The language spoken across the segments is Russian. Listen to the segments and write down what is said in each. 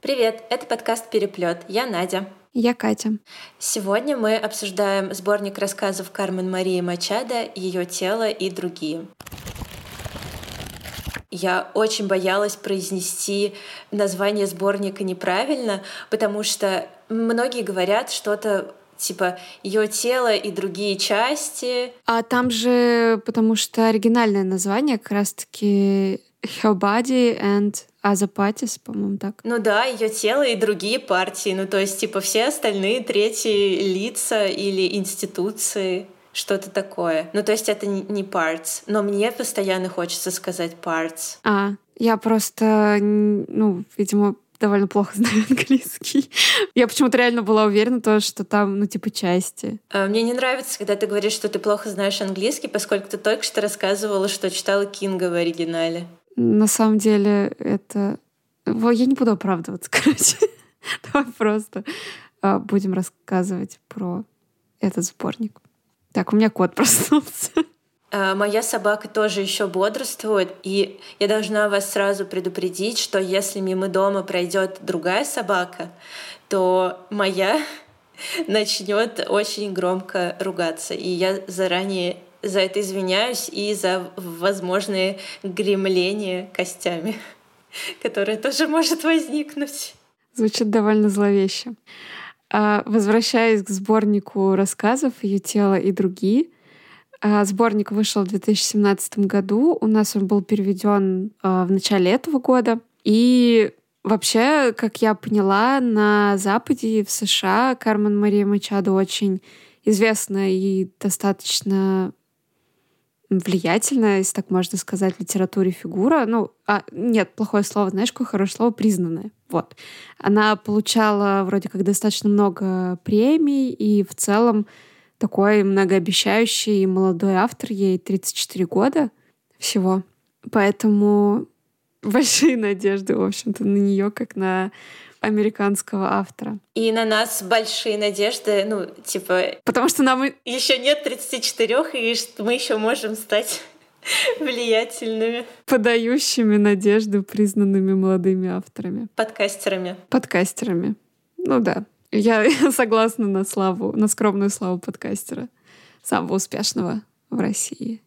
Привет, это подкаст «Переплет». Я Надя. Я Катя. Сегодня мы обсуждаем сборник рассказов Кармен Марии Мачада «Ее тело и другие». Я очень боялась произнести название сборника неправильно, потому что многие говорят что-то типа ее тело и другие части. А там же, потому что оригинальное название как раз-таки Her Body and Other Parties, по-моему, так. Ну да, ее тело и другие партии. Ну то есть, типа, все остальные третьи лица или институции что-то такое. Ну, то есть это не parts, но мне постоянно хочется сказать parts. А, я просто, ну, видимо, довольно плохо знаю английский. Я почему-то реально была уверена, то, что там, ну, типа, части. А, мне не нравится, когда ты говоришь, что ты плохо знаешь английский, поскольку ты только что рассказывала, что читала Кинга в оригинале. На самом деле это... Я не буду оправдываться, короче. Давай просто а, будем рассказывать про этот сборник. Так, у меня кот проснулся. А, моя собака тоже еще бодрствует, и я должна вас сразу предупредить, что если мимо дома пройдет другая собака, то моя начнет очень громко ругаться. И я заранее за это извиняюсь и за возможные гремления костями, которое тоже может возникнуть. Звучит довольно зловеще. А, возвращаясь к сборнику рассказов «Ее тело и другие», а, Сборник вышел в 2017 году. У нас он был переведен а, в начале этого года. И вообще, как я поняла, на Западе в США Кармен Мария Мачадо очень известна и достаточно влиятельная, если так можно сказать, в литературе фигура. Ну, а, нет, плохое слово, знаешь, какое хорошее слово, признанное. Вот. Она получала вроде как достаточно много премий, и в целом такой многообещающий молодой автор, ей 34 года всего. Поэтому большие надежды, в общем-то, на нее, как на американского автора. И на нас большие надежды, ну, типа... Потому что нам... Еще нет 34, и мы еще можем стать влиятельными. Подающими надежду признанными молодыми авторами. Подкастерами. Подкастерами. Ну да. Я, я согласна на славу, на скромную славу подкастера. Самого успешного в России.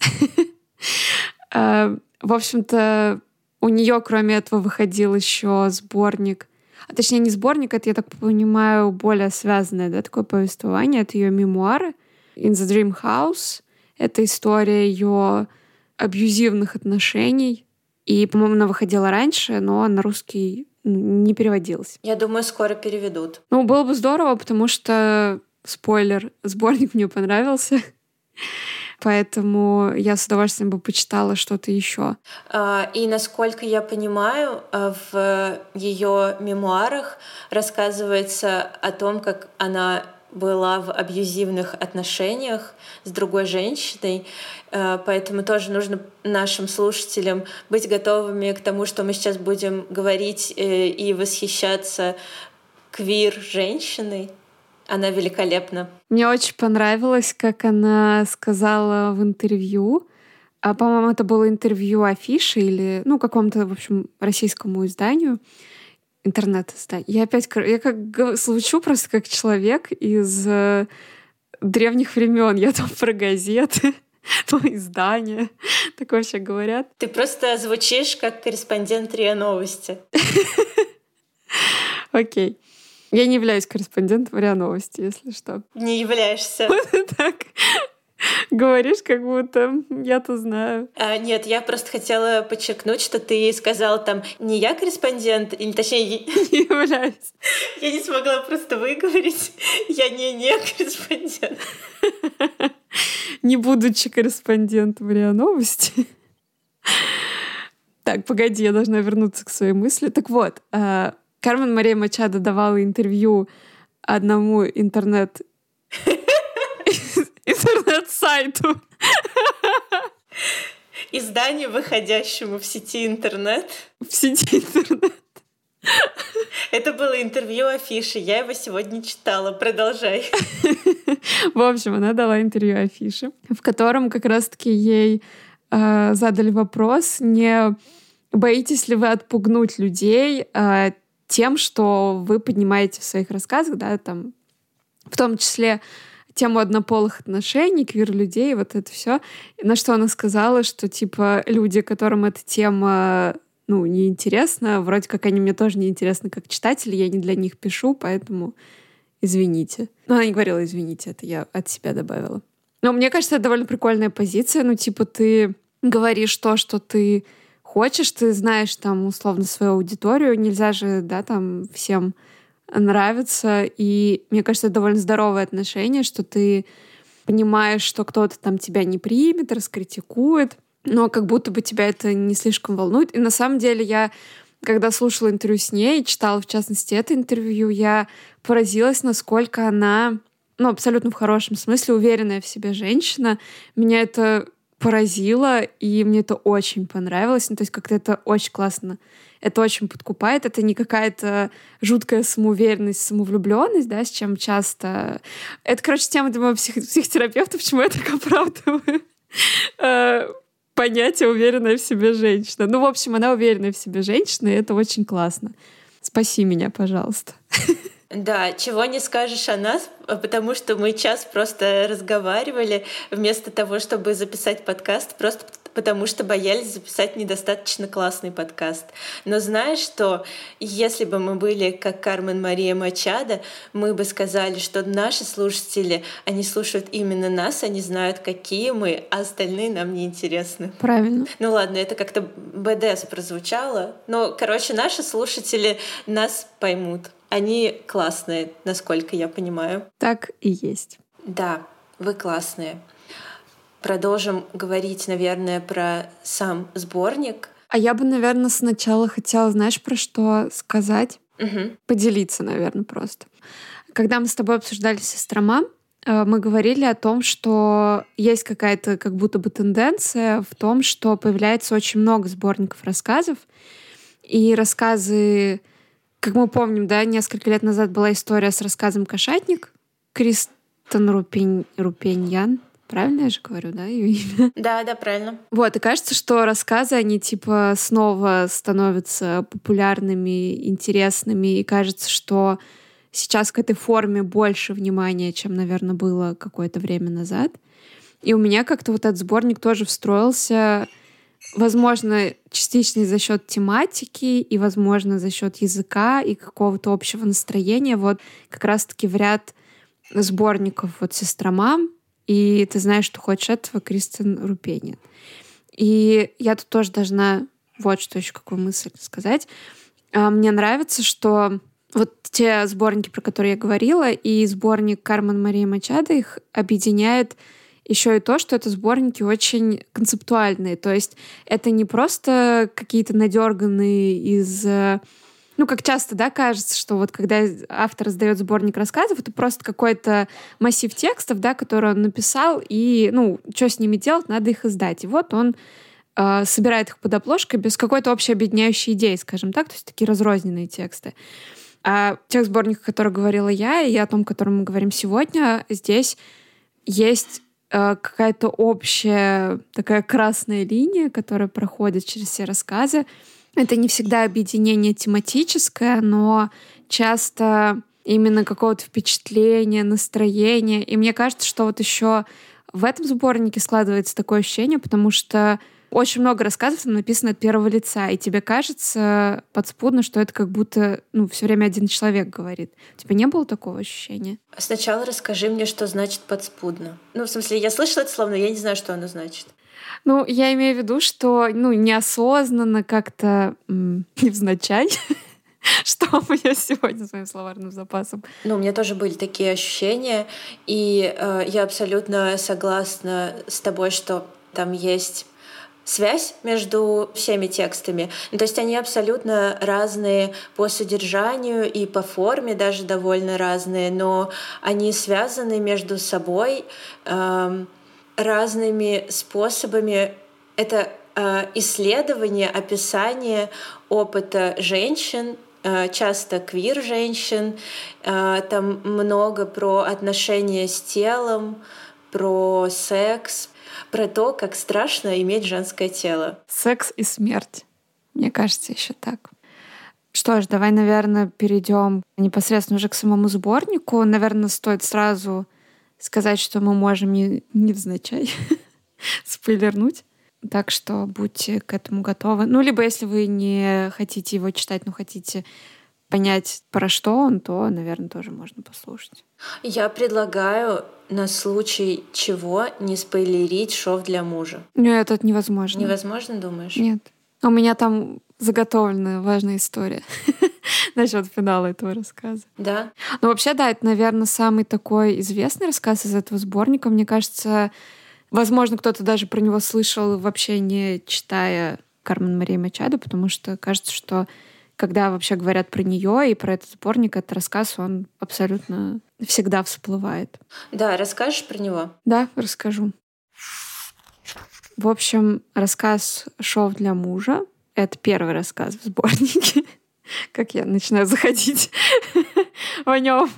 А, в общем-то, у нее, кроме этого, выходил еще сборник а точнее не сборник, это, я так понимаю, более связанное, да, такое повествование, это ее мемуары «In the Dream House». Это история ее абьюзивных отношений. И, по-моему, она выходила раньше, но на русский не переводилась. Я думаю, скоро переведут. Ну, было бы здорово, потому что, спойлер, сборник мне понравился. Поэтому я с удовольствием бы почитала что-то еще. А, и насколько я понимаю, а, в ее мемуарах рассказывается о том, как она была в абьюзивных отношениях с другой женщиной, а, поэтому тоже нужно нашим слушателям быть готовыми к тому, что мы сейчас будем говорить э, и восхищаться квир-женщиной, она великолепна. Мне очень понравилось, как она сказала в интервью, а, по-моему, это было интервью афиши или, ну, какому-то, в общем, российскому изданию, интернет-изданию. Я опять, я как звучу просто как человек из э, древних времен. Я там про газеты, то издание. Так вообще говорят. Ты просто звучишь как корреспондент РИА Новости. Окей. Я не являюсь корреспондентом РИА Новости, если что. Не являешься. Так говоришь, как будто я-то знаю. А, нет, я просто хотела подчеркнуть, что ты сказал там не я корреспондент, или точнее не являюсь. Я не смогла просто выговорить. Я не не корреспондент. Не будучи корреспондентом РИА Новости. Так, погоди, я должна вернуться к своей мысли. Так вот, а, Кармен Мария Мачадо давала интервью одному интернет... интернет-сайту. Изданию, выходящему в сети интернет. В сети интернет. Это было интервью афиши. Я его сегодня читала. Продолжай. В общем, она дала интервью афиши, в котором как раз-таки ей э, задали вопрос, не боитесь ли вы отпугнуть людей, э, тем, что вы поднимаете в своих рассказах, да, там, в том числе тему однополых отношений, квир-людей, вот это все. На что она сказала, что, типа, люди, которым эта тема ну, неинтересна, вроде как они мне тоже неинтересны как читатели, я не для них пишу, поэтому извините. Ну, она не говорила извините, это я от себя добавила. Но мне кажется, это довольно прикольная позиция. Ну, типа, ты говоришь то, что ты хочешь, ты знаешь там условно свою аудиторию, нельзя же, да, там всем нравится. И мне кажется, это довольно здоровое отношение, что ты понимаешь, что кто-то там тебя не примет, раскритикует, но как будто бы тебя это не слишком волнует. И на самом деле я, когда слушала интервью с ней, читала в частности это интервью, я поразилась, насколько она, ну, абсолютно в хорошем смысле, уверенная в себе женщина. Меня это поразило, и мне это очень понравилось. Ну, то есть как-то это очень классно. Это очень подкупает. Это не какая-то жуткая самоуверенность, самовлюбленность, да, с чем часто... Это, короче, тема для моего псих... психотерапевта, почему я так оправдываю э, понятие уверенная в себе женщина. Ну, в общем, она уверенная в себе женщина, и это очень классно. Спаси меня, пожалуйста. Да, чего не скажешь о нас, потому что мы час просто разговаривали вместо того, чтобы записать подкаст, просто потому что боялись записать недостаточно классный подкаст. Но знаешь, что если бы мы были как Кармен Мария Мачада, мы бы сказали, что наши слушатели, они слушают именно нас, они знают, какие мы, а остальные нам не интересны. Правильно. Ну ладно, это как-то БДС прозвучало. Но, короче, наши слушатели нас поймут. Они классные, насколько я понимаю. Так и есть. Да, вы классные. Продолжим говорить, наверное, про сам сборник. А я бы, наверное, сначала хотела, знаешь, про что сказать? Угу. Поделиться, наверное, просто. Когда мы с тобой обсуждали «Сестрома», э, мы говорили о том, что есть какая-то как будто бы тенденция в том, что появляется очень много сборников рассказов, и рассказы как мы помним, да, несколько лет назад была история с рассказом «Кошатник». Кристен Рупень, Рупеньян. Правильно я же говорю, да, ее имя? Да, да, правильно. Вот, и кажется, что рассказы, они типа снова становятся популярными, интересными, и кажется, что сейчас к этой форме больше внимания, чем, наверное, было какое-то время назад. И у меня как-то вот этот сборник тоже встроился Возможно, частично за счет тематики и, возможно, за счет языка и какого-то общего настроения. Вот как раз-таки в ряд сборников вот «Сестра мам» и «Ты знаешь, что хочешь этого» Кристин Рупенин. И я тут тоже должна вот что еще какую мысль сказать. А, мне нравится, что вот те сборники, про которые я говорила, и сборник Кармен Марии Мачада их объединяет еще и то, что это сборники очень концептуальные. То есть это не просто какие-то надерганные из э, ну, как часто, да, кажется, что вот когда автор сдает сборник рассказов, это просто какой-то массив текстов, да, который он написал, и, ну, что с ними делать, надо их издать. И вот он э, собирает их под обложкой без какой-то общей объединяющей идеи, скажем так, то есть такие разрозненные тексты. А тех сборниках, о которых говорила я, и о том, о котором мы говорим сегодня, здесь есть какая-то общая такая красная линия, которая проходит через все рассказы. Это не всегда объединение тематическое, но часто именно какого-то впечатления, настроения. И мне кажется, что вот еще в этом сборнике складывается такое ощущение, потому что очень много рассказов там написано от первого лица, и тебе кажется подспудно, что это как будто ну, все время один человек говорит. У тебя не было такого ощущения? Сначала расскажи мне, что значит подспудно. Ну, в смысле, я слышала это слово, но я не знаю, что оно значит. Ну, я имею в виду, что ну, неосознанно как-то невзначай что у меня сегодня с моим словарным запасом. Ну, у меня тоже были такие ощущения, и э, я абсолютно согласна с тобой, что там есть связь между всеми текстами. Ну, то есть они абсолютно разные по содержанию и по форме даже довольно разные, но они связаны между собой э, разными способами. Это э, исследование, описание опыта женщин, э, часто квир женщин, э, там много про отношения с телом, про секс, про то, как страшно иметь женское тело. Секс и смерть. Мне кажется, еще так. Что ж, давай, наверное, перейдем непосредственно уже к самому сборнику. Наверное, стоит сразу сказать, что мы можем не, невзначай спойлернуть. Так что будьте к этому готовы. Ну, либо если вы не хотите его читать, но хотите понять, про что он, то, наверное, тоже можно послушать. Я предлагаю на случай чего не спойлерить шов для мужа. Нет, это невозможно. Невозможно, думаешь? Нет. У меня там заготовленная важная история насчет финала этого рассказа. Да. Ну, вообще, да, это, наверное, самый такой известный рассказ из этого сборника. Мне кажется, возможно, кто-то даже про него слышал, вообще не читая Кармен Мария Мачадо, потому что кажется, что когда вообще говорят про нее и про этот сборник, этот рассказ, он абсолютно всегда всплывает. Да, расскажешь про него? Да, расскажу. В общем, рассказ «Шов для мужа» — это первый рассказ в сборнике. Как я начинаю заходить в нем.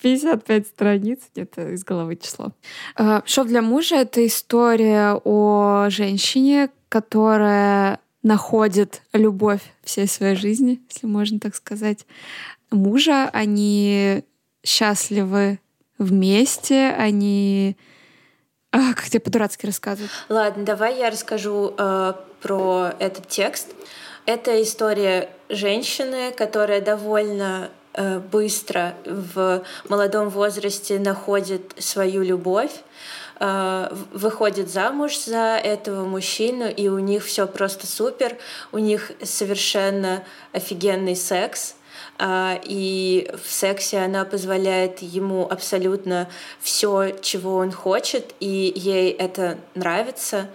55 страниц, где-то из головы число. А, «Шов для мужа» — это история о женщине, которая находит любовь всей своей жизни, если можно так сказать, мужа. Они счастливы вместе, они а, как тебе по-дурацки рассказывать? Ладно, давай я расскажу э, про этот текст. Это история женщины, которая довольно э, быстро в молодом возрасте находит свою любовь, э, выходит замуж за этого мужчину, и у них все просто супер, у них совершенно офигенный секс, и в сексе она позволяет ему абсолютно все, чего он хочет, и ей это нравится.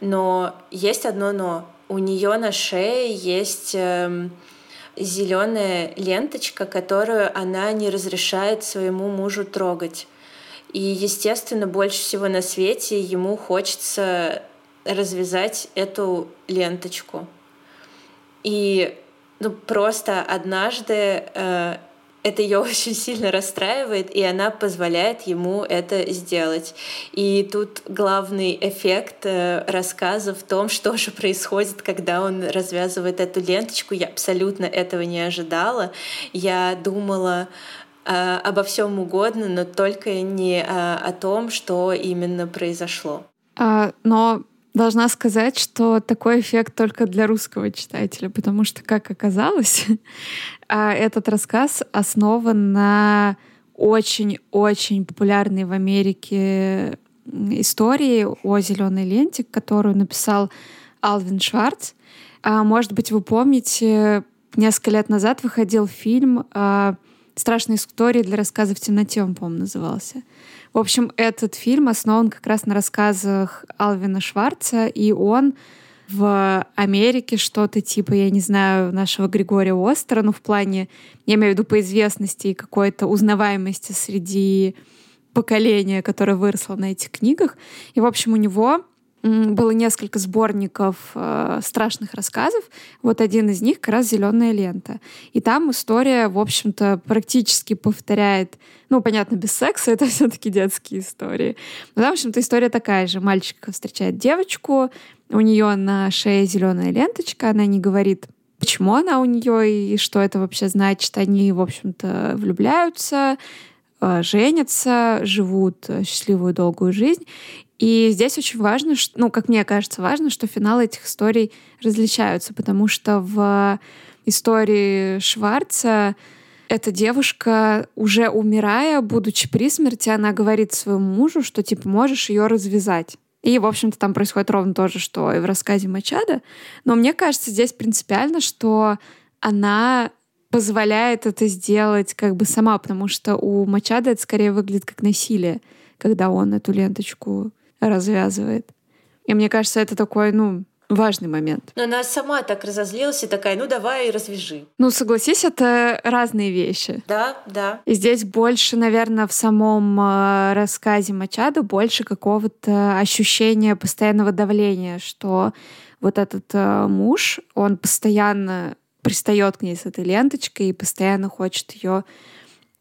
Но есть одно но. У нее на шее есть эм, зеленая ленточка, которую она не разрешает своему мужу трогать. И, естественно, больше всего на свете ему хочется развязать эту ленточку. И ну, просто однажды э, это ее очень сильно расстраивает, и она позволяет ему это сделать. И тут главный эффект э, рассказа в том, что же происходит, когда он развязывает эту ленточку. Я абсолютно этого не ожидала. Я думала э, обо всем угодно, но только не э, о том, что именно произошло. А, но Должна сказать, что такой эффект только для русского читателя, потому что, как оказалось, а, этот рассказ основан на очень-очень популярной в Америке истории о зеленой ленте, которую написал Алвин Шварц. А, может быть, вы помните, несколько лет назад выходил фильм а, «Страшные истории для рассказа в темноте», он, по-моему, назывался. В общем, этот фильм основан как раз на рассказах Алвина Шварца, и он в Америке что-то типа, я не знаю, нашего Григория Остера, ну, в плане, я имею в виду по известности и какой-то узнаваемости среди поколения, которое выросло на этих книгах. И, в общем, у него было несколько сборников э, страшных рассказов. Вот один из них как раз «Зеленая лента». И там история, в общем-то, практически повторяет, ну, понятно, без секса, это все-таки детские истории. Но там, в общем-то, история такая же. Мальчик встречает девочку, у нее на шее зеленая ленточка, она не говорит, почему она у нее и что это вообще значит. Они, в общем-то, влюбляются, э, женятся, живут счастливую долгую жизнь. И здесь очень важно, что, ну, как мне кажется, важно, что финалы этих историй различаются, потому что в истории Шварца эта девушка, уже умирая, будучи при смерти, она говорит своему мужу, что, типа, можешь ее развязать. И, в общем-то, там происходит ровно то же, что и в рассказе Мачада. Но мне кажется, здесь принципиально, что она позволяет это сделать как бы сама, потому что у Мачада это скорее выглядит как насилие, когда он эту ленточку развязывает. И мне кажется, это такой, ну, важный момент. Но она сама так разозлилась и такая, ну давай развяжи. Ну согласись, это разные вещи. Да, да. И здесь больше, наверное, в самом э, рассказе Мачада больше какого-то ощущения постоянного давления, что вот этот э, муж, он постоянно пристает к ней с этой ленточкой и постоянно хочет ее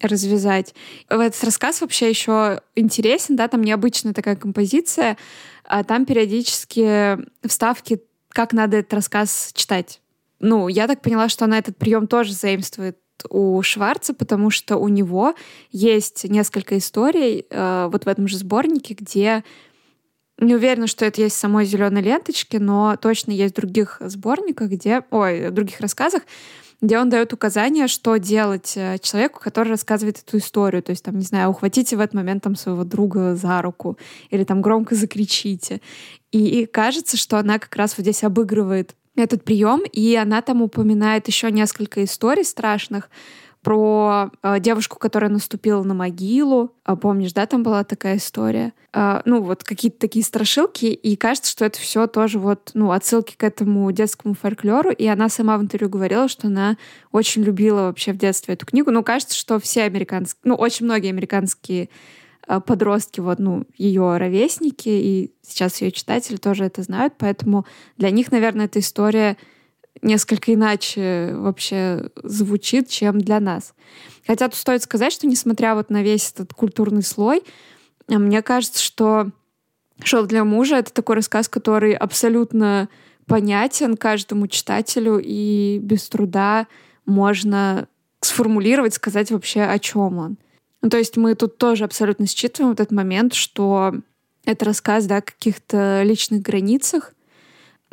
развязать. Этот рассказ вообще еще интересен, да, там необычная такая композиция, а там периодически вставки, как надо этот рассказ читать. ну, я так поняла, что она этот прием тоже заимствует у Шварца, потому что у него есть несколько историй э, вот в этом же сборнике, где не уверена, что это есть в самой зеленой ленточке, но точно есть в других сборниках, где, ой, в других рассказах, где он дает указания, что делать э, человеку, который рассказывает эту историю. То есть, там, не знаю, ухватите в этот момент там своего друга за руку или там громко закричите. И, и кажется, что она как раз вот здесь обыгрывает этот прием, и она там упоминает еще несколько историй страшных, про э, девушку, которая наступила на могилу. А, помнишь, да, там была такая история? Э, ну, вот какие-то такие страшилки, и кажется, что это все тоже вот, ну, отсылки к этому детскому фольклору, и она сама в интервью говорила, что она очень любила вообще в детстве эту книгу. Ну, кажется, что все американские, ну, очень многие американские э, подростки, вот, ну, ее ровесники, и сейчас ее читатели тоже это знают, поэтому для них, наверное, эта история несколько иначе вообще звучит, чем для нас. Хотя тут стоит сказать, что несмотря вот на весь этот культурный слой, а, мне кажется, что «Шел для мужа» — это такой рассказ, который абсолютно понятен каждому читателю, и без труда можно сформулировать, сказать вообще, о чем он. Ну, то есть мы тут тоже абсолютно считываем вот этот момент, что это рассказ да, о каких-то личных границах,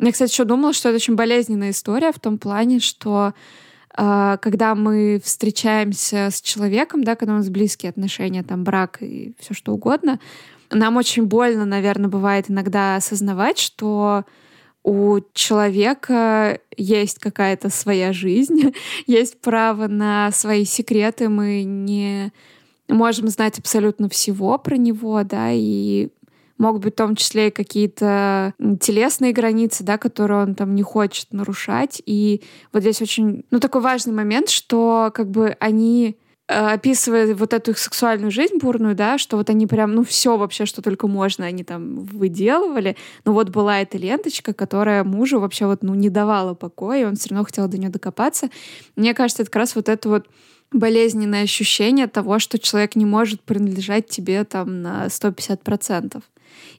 я, кстати, еще думала, что это очень болезненная история в том плане, что э, когда мы встречаемся с человеком, да, когда у нас близкие отношения, там брак и все что угодно, нам очень больно, наверное, бывает иногда осознавать, что у человека есть какая-то своя жизнь, есть право на свои секреты, мы не можем знать абсолютно всего про него, да, и могут быть в том числе и какие-то телесные границы, да, которые он там не хочет нарушать. И вот здесь очень, ну, такой важный момент, что как бы они э, описывая вот эту их сексуальную жизнь бурную, да, что вот они прям, ну, все вообще, что только можно, они там выделывали. Но вот была эта ленточка, которая мужу вообще вот, ну, не давала покоя, и он все равно хотел до нее докопаться. Мне кажется, это как раз вот это вот болезненное ощущение того, что человек не может принадлежать тебе там на 150%.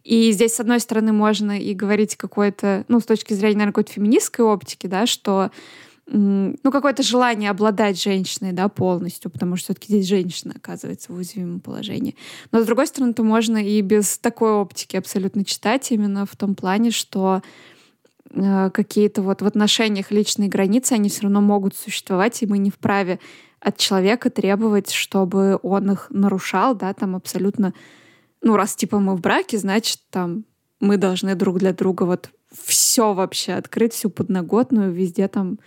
И здесь, с одной стороны, можно и говорить какой-то, ну, с точки зрения, наверное, какой-то феминистской оптики, да, что ну, какое-то желание обладать женщиной, да, полностью, потому что все-таки здесь женщина оказывается в уязвимом положении. Но, с другой стороны, то можно и без такой оптики абсолютно читать именно в том плане, что э, какие-то вот в отношениях личные границы, они все равно могут существовать, и мы не вправе от человека требовать, чтобы он их нарушал, да, там абсолютно ну, раз типа мы в браке, значит, там мы должны друг для друга вот все вообще открыть, всю подноготную, везде там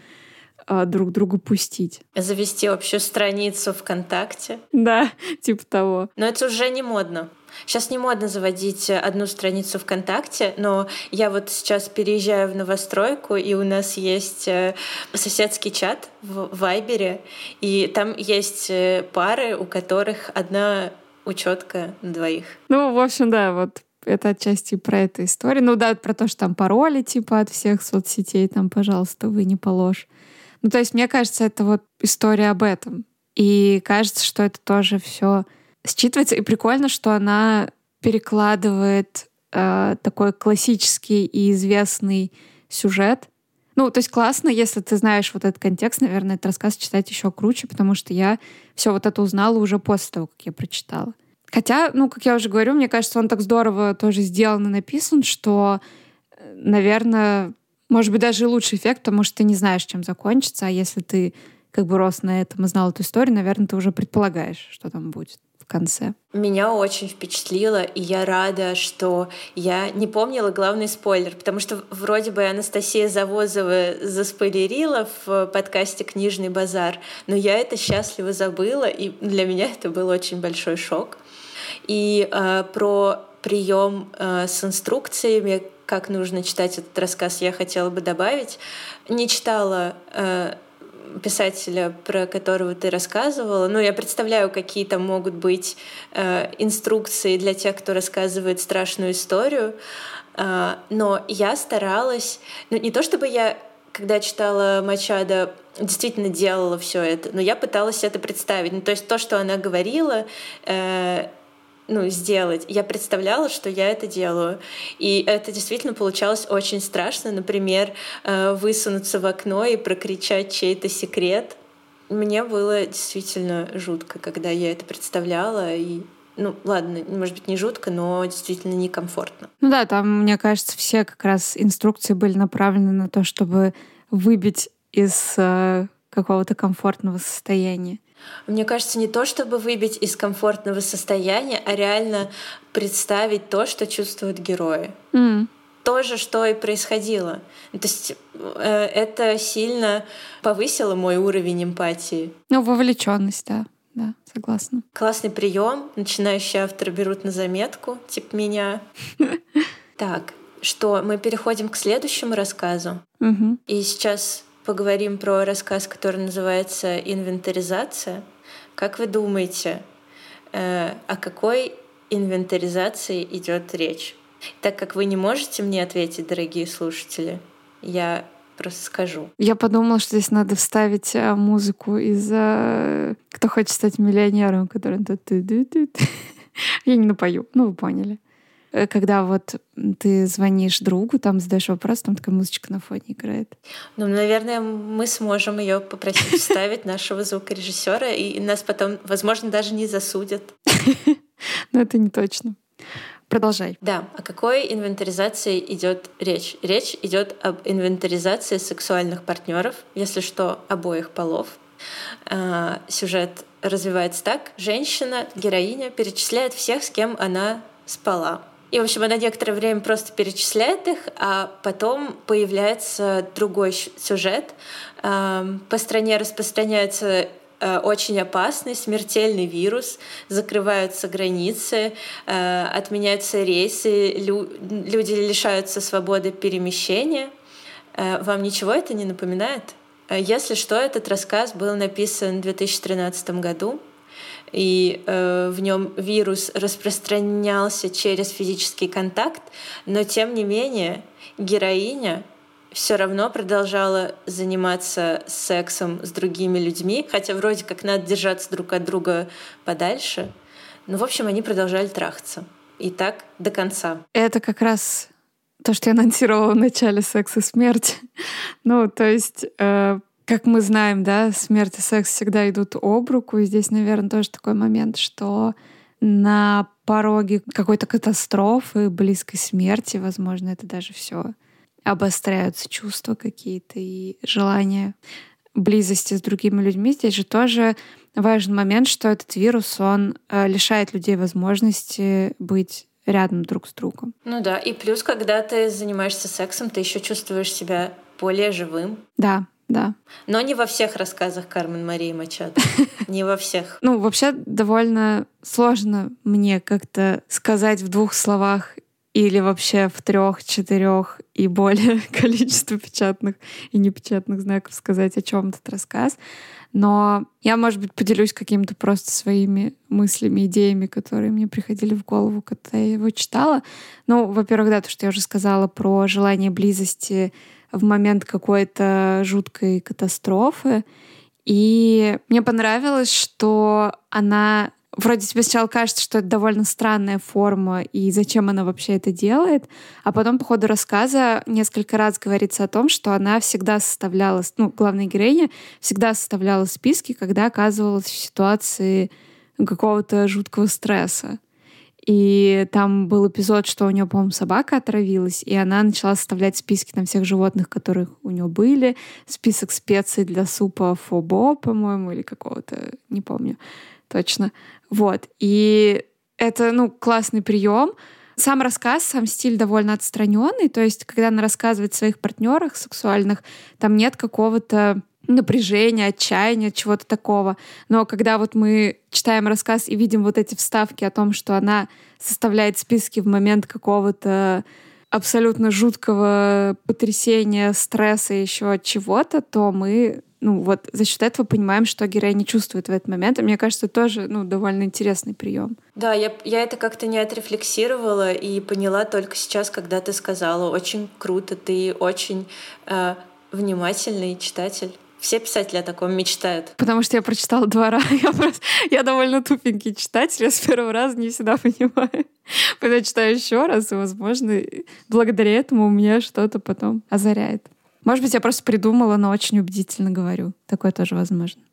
э, друг другу пустить. Завести общую страницу ВКонтакте. Да, типа того. Но это уже не модно. Сейчас не модно заводить одну страницу ВКонтакте, но я вот сейчас переезжаю в новостройку, и у нас есть э, соседский чат в Вайбере, и там есть э, пары, у которых одна учетка на двоих. Ну, в общем, да, вот это отчасти про эту историю. Ну да, про то, что там пароли типа от всех соцсетей, там, пожалуйста, вы не положь. Ну, то есть, мне кажется, это вот история об этом. И кажется, что это тоже все считывается. И прикольно, что она перекладывает э, такой классический и известный сюжет. Ну, то есть классно, если ты знаешь вот этот контекст, наверное, этот рассказ читать еще круче, потому что я все вот это узнала уже после того, как я прочитала. Хотя, ну, как я уже говорю, мне кажется, он так здорово тоже сделан и написан, что, наверное, может быть, даже лучший эффект, потому что ты не знаешь, чем закончится, а если ты как бы рос на этом и знал эту историю, наверное, ты уже предполагаешь, что там будет конце. Меня очень впечатлило, и я рада, что я не помнила главный спойлер, потому что вроде бы Анастасия Завозова заспойлерила в подкасте «Книжный базар», но я это счастливо забыла, и для меня это был очень большой шок. И э, про прием э, с инструкциями, как нужно читать этот рассказ, я хотела бы добавить. Не читала э, писателя, про которого ты рассказывала. Ну, я представляю, какие там могут быть э, инструкции для тех, кто рассказывает страшную историю. Э, но я старалась, ну, не то чтобы я, когда читала Мачада, действительно делала все это, но я пыталась это представить. Ну, то есть то, что она говорила, э, ну, сделать. Я представляла, что я это делаю. И это действительно получалось очень страшно. Например, э, высунуться в окно и прокричать чей-то секрет. Мне было действительно жутко, когда я это представляла. И ну, ладно, может быть, не жутко, но действительно некомфортно. Ну да, там, мне кажется, все как раз инструкции были направлены на то, чтобы выбить из э, какого-то комфортного состояния. Мне кажется, не то, чтобы выбить из комфортного состояния, а реально представить то, что чувствуют герои. Mm. То же, что и происходило. То есть э, это сильно повысило мой уровень эмпатии. Ну, вовлеченность, да. Да, согласна. Классный прием. Начинающие авторы берут на заметку, типа меня. Так, что мы переходим к следующему рассказу. И сейчас поговорим про рассказ, который называется «Инвентаризация». Как вы думаете, э, о какой инвентаризации идет речь? Так как вы не можете мне ответить, дорогие слушатели, я просто скажу. Я подумала, что здесь надо вставить э, музыку из э, «Кто хочет стать миллионером», который тут... Я не напою, ну вы поняли. Э, когда вот ты звонишь другу, там задаешь вопрос, там такая музычка на фоне играет. Ну, наверное, мы сможем ее попросить вставить нашего звукорежиссера, и нас потом, возможно, даже не засудят. Но это не точно. Продолжай. Да, о какой инвентаризации идет речь? Речь идет об инвентаризации сексуальных партнеров, если что, обоих полов. А, сюжет развивается так. Женщина, героиня, перечисляет всех, с кем она спала. И, в общем, она некоторое время просто перечисляет их, а потом появляется другой сюжет. По стране распространяется э, очень опасный, смертельный вирус, закрываются границы, э, отменяются рейсы, люди лишаются свободы перемещения. Э, вам ничего это не напоминает? Если что, этот рассказ был написан в 2013 году и э, в нем вирус распространялся через физический контакт, но тем не менее героиня все равно продолжала заниматься сексом с другими людьми, хотя вроде как надо держаться друг от друга подальше. Но, в общем, они продолжали трахаться. И так до конца. Это как раз то, что я анонсировала в начале секса и смерть. ну, то есть э, как мы знаем, да, смерть и секс всегда идут об руку. И здесь, наверное, тоже такой момент, что на пороге какой-то катастрофы, близкой смерти, возможно, это даже все обостряются чувства какие-то и желания близости с другими людьми. Здесь же тоже важный момент, что этот вирус, он э, лишает людей возможности быть рядом друг с другом. Ну да, и плюс, когда ты занимаешься сексом, ты еще чувствуешь себя более живым. Да, да. Но не во всех рассказах Кармен Марии Мачадо. Не во всех. Ну, вообще довольно сложно мне как-то сказать в двух словах или вообще в трех, четырех и более количество печатных и непечатных знаков сказать, о чем этот рассказ. Но я, может быть, поделюсь какими-то просто своими мыслями, идеями, которые мне приходили в голову, когда я его читала. Ну, во-первых, да, то, что я уже сказала про желание близости в момент какой-то жуткой катастрофы. И мне понравилось, что она вроде тебе сначала кажется, что это довольно странная форма, и зачем она вообще это делает, а потом по ходу рассказа несколько раз говорится о том, что она всегда составляла, ну, главная героиня всегда составляла списки, когда оказывалась в ситуации какого-то жуткого стресса. И там был эпизод, что у нее, по-моему, собака отравилась, и она начала составлять списки там всех животных, которых у нее были, список специй для супа фобо, по-моему, или какого-то, не помню точно. Вот. И это, ну, классный прием. Сам рассказ, сам стиль довольно отстраненный, то есть, когда она рассказывает о своих партнерах сексуальных, там нет какого-то напряжения, отчаяния, чего-то такого. Но когда вот мы читаем рассказ и видим вот эти вставки о том, что она составляет списки в момент какого-то абсолютно жуткого потрясения, стресса, еще чего-то, то мы ну вот за счет этого понимаем, что героиня чувствует в этот момент. И мне кажется, тоже ну, довольно интересный прием. Да, я, я это как-то не отрефлексировала и поняла только сейчас, когда ты сказала. Очень круто, ты очень э, внимательный читатель Все писатели о таком мечтают. Потому что я прочитала два раза. Я, просто, я довольно тупенький читатель, я с первого раза не всегда понимаю. Поэтому я читаю еще раз, и, возможно, благодаря этому у меня что-то потом озаряет. Может быть, я просто придумала, но очень убедительно говорю. Такое тоже возможно.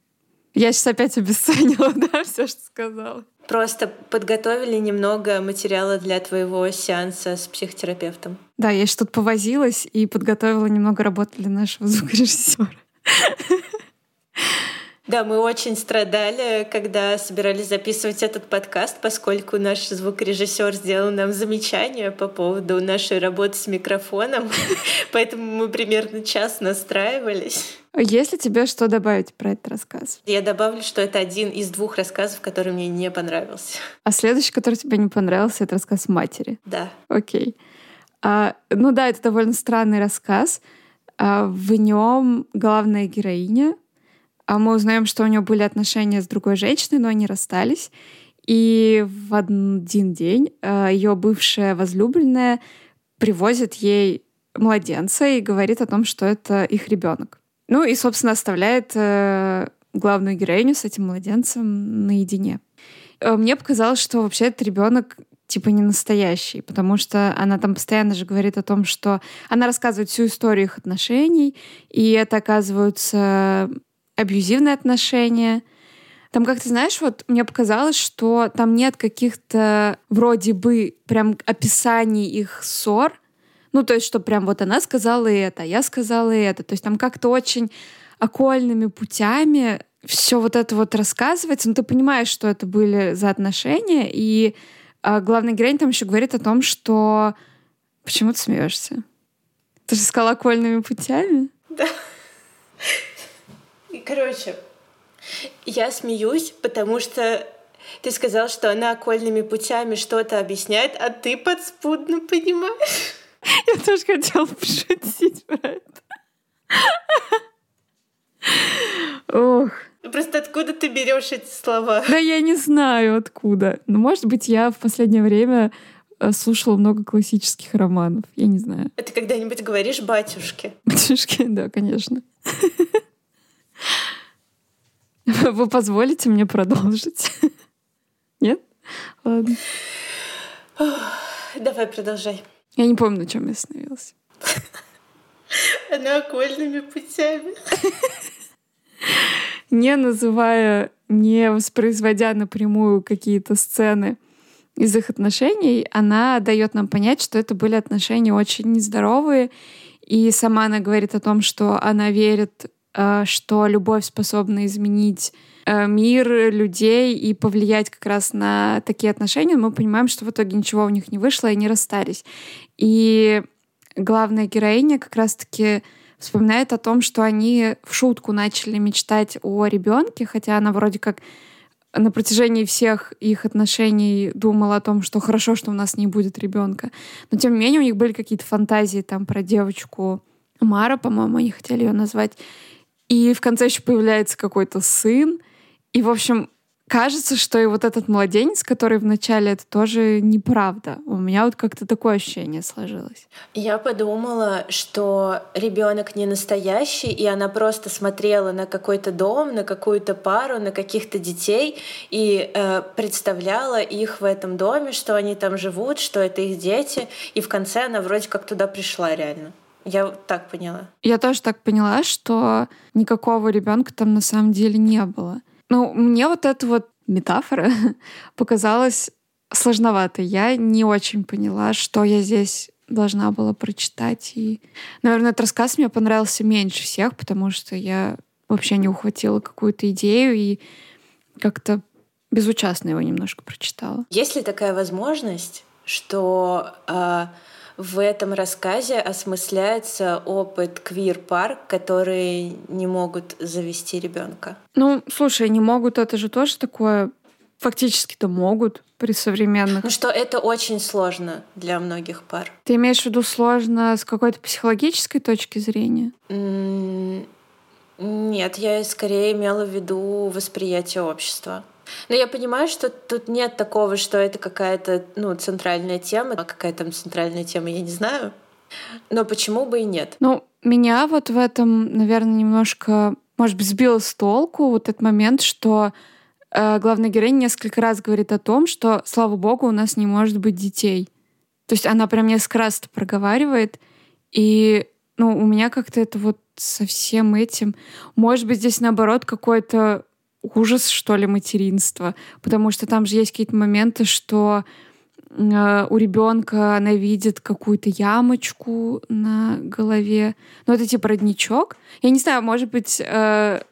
Я сейчас опять обесценила, да, все, что сказала. Просто подготовили немного материала для твоего сеанса с психотерапевтом. Да, я тут повозилась и подготовила немного работы для нашего звукорежиссера. Да, мы очень страдали, когда собирались записывать этот подкаст, поскольку наш звукорежиссер сделал нам замечание по поводу нашей работы с микрофоном, поэтому мы примерно час настраивались. Есть ли тебе что добавить про этот рассказ? Я добавлю, что это один из двух рассказов, который мне не понравился. А следующий, который тебе не понравился, это рассказ матери. Да. Окей. А, ну да, это довольно странный рассказ. А, в нем главная героиня а мы узнаем, что у нее были отношения с другой женщиной, но они расстались. И в один день э, ее бывшая возлюбленная привозит ей младенца и говорит о том, что это их ребенок. Ну и, собственно, оставляет э, главную героиню с этим младенцем наедине. Э, мне показалось, что вообще этот ребенок типа не настоящий, потому что она там постоянно же говорит о том, что она рассказывает всю историю их отношений, и это оказываются абьюзивные отношения. Там, как ты знаешь, вот мне показалось, что там нет каких-то вроде бы прям описаний их ссор. Ну, то есть, что прям вот она сказала это, а я сказала это. То есть там как-то очень окольными путями все вот это вот рассказывается. Но ты понимаешь, что это были за отношения. И а, главный героинь там еще говорит о том, что... Почему ты смеешься? Ты же сказала окольными путями? Да. Короче, я смеюсь, потому что ты сказал, что она окольными путями что-то объясняет, а ты подспудно понимаешь. Я тоже хотела пошутить про это. Ох. Просто откуда ты берешь эти слова? Да я не знаю откуда. Но, может быть, я в последнее время э, слушала много классических романов. Я не знаю. А ты когда-нибудь говоришь батюшке? Батюшке, да, конечно. Вы позволите мне продолжить? Нет? Ладно. Давай, продолжай. Я не помню, на чем я остановилась. Она окольными путями. Не называя, не воспроизводя напрямую какие-то сцены из их отношений, она дает нам понять, что это были отношения очень нездоровые. И сама она говорит о том, что она верит Э, что любовь способна изменить э, мир, людей и повлиять как раз на такие отношения, мы понимаем, что в итоге ничего у них не вышло, и они расстались. И главная героиня как раз-таки вспоминает о том, что они в шутку начали мечтать о ребенке, хотя она вроде как на протяжении всех их отношений думала о том, что хорошо, что у нас не будет ребенка. Но тем не менее у них были какие-то фантазии там про девочку Мара, по-моему, они хотели ее назвать. И в конце еще появляется какой-то сын. И, в общем, кажется, что и вот этот младенец, который в начале, это тоже неправда. У меня вот как-то такое ощущение сложилось. Я подумала, что ребенок не настоящий, и она просто смотрела на какой-то дом, на какую-то пару, на каких-то детей и э, представляла их в этом доме, что они там живут, что это их дети, и в конце она вроде как туда пришла реально. Я так поняла. Я тоже так поняла, что никакого ребенка там на самом деле не было. Ну, мне вот эта вот метафора показалась сложноватой. Я не очень поняла, что я здесь должна была прочитать. И, наверное, этот рассказ мне понравился меньше всех, потому что я вообще не ухватила какую-то идею и как-то безучастно его немножко прочитала. Есть ли такая возможность, что э, в этом рассказе осмысляется опыт квир-пар, которые не могут завести ребенка. Ну, слушай, не могут, это же тоже такое фактически-то могут при современных. Ну что это очень сложно для многих пар. Ты имеешь в виду сложно с какой-то психологической точки зрения? Нет, я скорее имела в виду восприятие общества. Но я понимаю, что тут нет такого, что это какая-то ну, центральная тема. А какая там центральная тема, я не знаю. Но почему бы и нет? Ну, меня вот в этом, наверное, немножко может быть, сбила с толку вот этот момент, что э, главная героиня несколько раз говорит о том, что, слава богу, у нас не может быть детей. То есть она прям несколько раз это проговаривает, и ну, у меня как-то это вот со всем этим... Может быть, здесь наоборот какой-то ужас, что ли, материнства. Потому что там же есть какие-то моменты, что э, у ребенка она видит какую-то ямочку на голове. Ну, это типа родничок. Я не знаю, может быть, э,